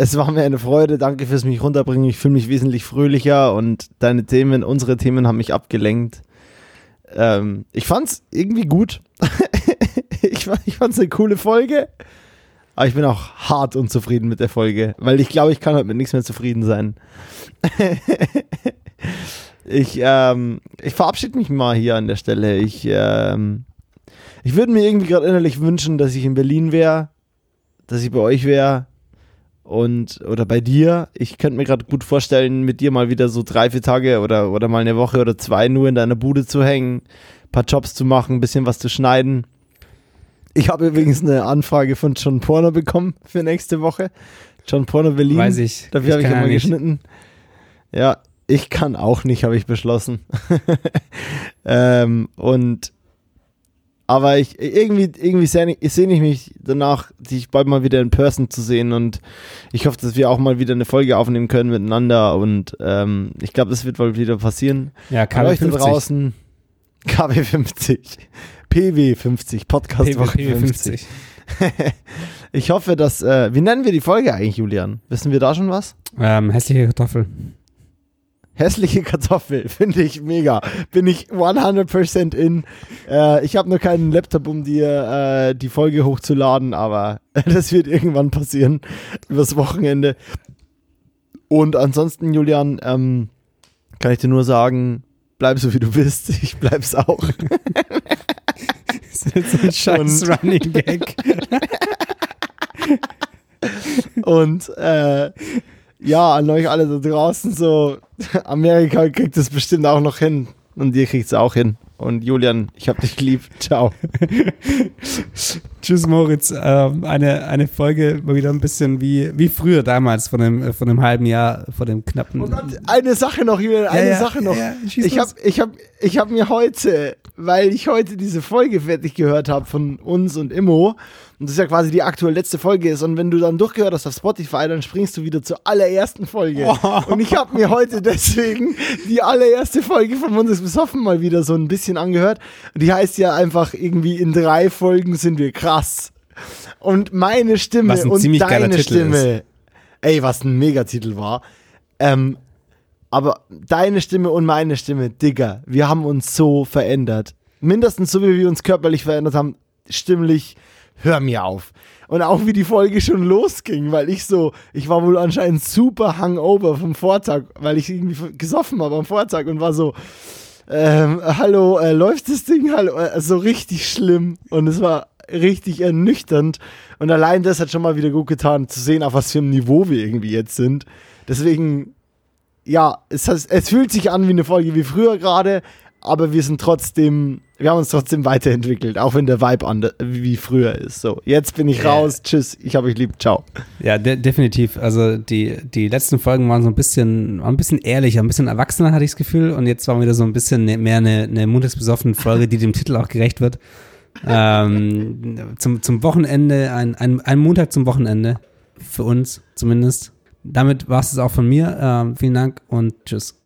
es war mir eine Freude. Danke fürs mich runterbringen. Ich fühle mich wesentlich fröhlicher und deine Themen, unsere Themen haben mich abgelenkt. Ähm, ich fand's irgendwie gut. ich, ich fand's eine coole Folge. Aber ich bin auch hart unzufrieden mit der Folge, weil ich glaube, ich kann heute mit nichts mehr zufrieden sein. ich, ähm, ich verabschiede mich mal hier an der Stelle. Ich, ähm, ich würde mir irgendwie gerade innerlich wünschen, dass ich in Berlin wäre, dass ich bei euch wäre und oder bei dir. Ich könnte mir gerade gut vorstellen, mit dir mal wieder so drei, vier Tage oder, oder mal eine Woche oder zwei nur in deiner Bude zu hängen, ein paar Jobs zu machen, ein bisschen was zu schneiden. Ich habe übrigens eine Anfrage von John Porno bekommen für nächste Woche. John Porno Berlin. Weiß ich. Dafür habe ich immer geschnitten. Ja, ich kann auch nicht, habe ich beschlossen. ähm, und aber ich irgendwie, irgendwie sehne ich mich danach, dich bald mal wieder in Person zu sehen und ich hoffe, dass wir auch mal wieder eine Folge aufnehmen können miteinander und ähm, ich glaube, das wird bald wieder passieren. Ja, KW 50. draußen KW 50, PW 50, Podcast Woche 50. 50. ich hoffe, dass, äh, wie nennen wir die Folge eigentlich, Julian? Wissen wir da schon was? Ähm, hässliche Kartoffel. Hässliche Kartoffel, finde ich mega. Bin ich 100% in. Äh, ich habe nur keinen Laptop, um dir äh, die Folge hochzuladen, aber das wird irgendwann passieren. Übers Wochenende. Und ansonsten, Julian, ähm, kann ich dir nur sagen, bleib so wie du bist. Ich bleib's auch. das ist jetzt ein scheiß Running Gag. Und äh, ja, an euch alle da draußen so, Amerika kriegt es bestimmt auch noch hin. Und ihr kriegt es auch hin. Und Julian, ich hab dich lieb. Ciao. Tschüss, Moritz. Ähm, eine, eine Folge mal wieder ein bisschen wie, wie früher damals, von einem, von einem halben Jahr, von dem knappen. Und eine Sache noch, Julian, eine ja, ja, Sache noch. Ja, ich habe ich hab, ich hab mir heute weil ich heute diese Folge fertig gehört habe von uns und Immo. Und das ja quasi die aktuell letzte Folge ist. Und wenn du dann durchgehört hast auf Spotify, dann springst du wieder zur allerersten Folge. Oh. Und ich habe mir heute deswegen die allererste Folge von Mondes besoffen mal wieder so ein bisschen angehört. Und die heißt ja einfach irgendwie in drei Folgen sind wir krass. Und meine Stimme und deine Stimme. Ist. Ey, was ein Megatitel war. Ähm, aber deine Stimme und meine Stimme, Digga, wir haben uns so verändert. Mindestens so, wie wir uns körperlich verändert haben, stimmlich, hör mir auf. Und auch wie die Folge schon losging, weil ich so, ich war wohl anscheinend super hungover vom Vortag, weil ich irgendwie gesoffen habe am Vortag und war so, ähm, hallo, äh, läuft das Ding? Hallo, äh, so richtig schlimm. Und es war richtig ernüchternd. Und allein das hat schon mal wieder gut getan, zu sehen, auf was für einem Niveau wir irgendwie jetzt sind. Deswegen ja, es, es fühlt sich an wie eine Folge wie früher gerade, aber wir sind trotzdem, wir haben uns trotzdem weiterentwickelt, auch wenn der Vibe an, wie früher ist. So, jetzt bin ich raus, tschüss, ich habe euch lieb, ciao. Ja, de definitiv. Also die, die letzten Folgen waren so ein bisschen, ein bisschen ehrlicher, ein bisschen erwachsener, hatte ich das Gefühl. Und jetzt waren wieder so ein bisschen ne, mehr eine, eine montagsbesoffene Folge, die dem Titel auch gerecht wird. ähm, zum, zum Wochenende, ein, ein, ein Montag zum Wochenende, für uns zumindest damit war es auch von mir. Ähm, vielen Dank und tschüss.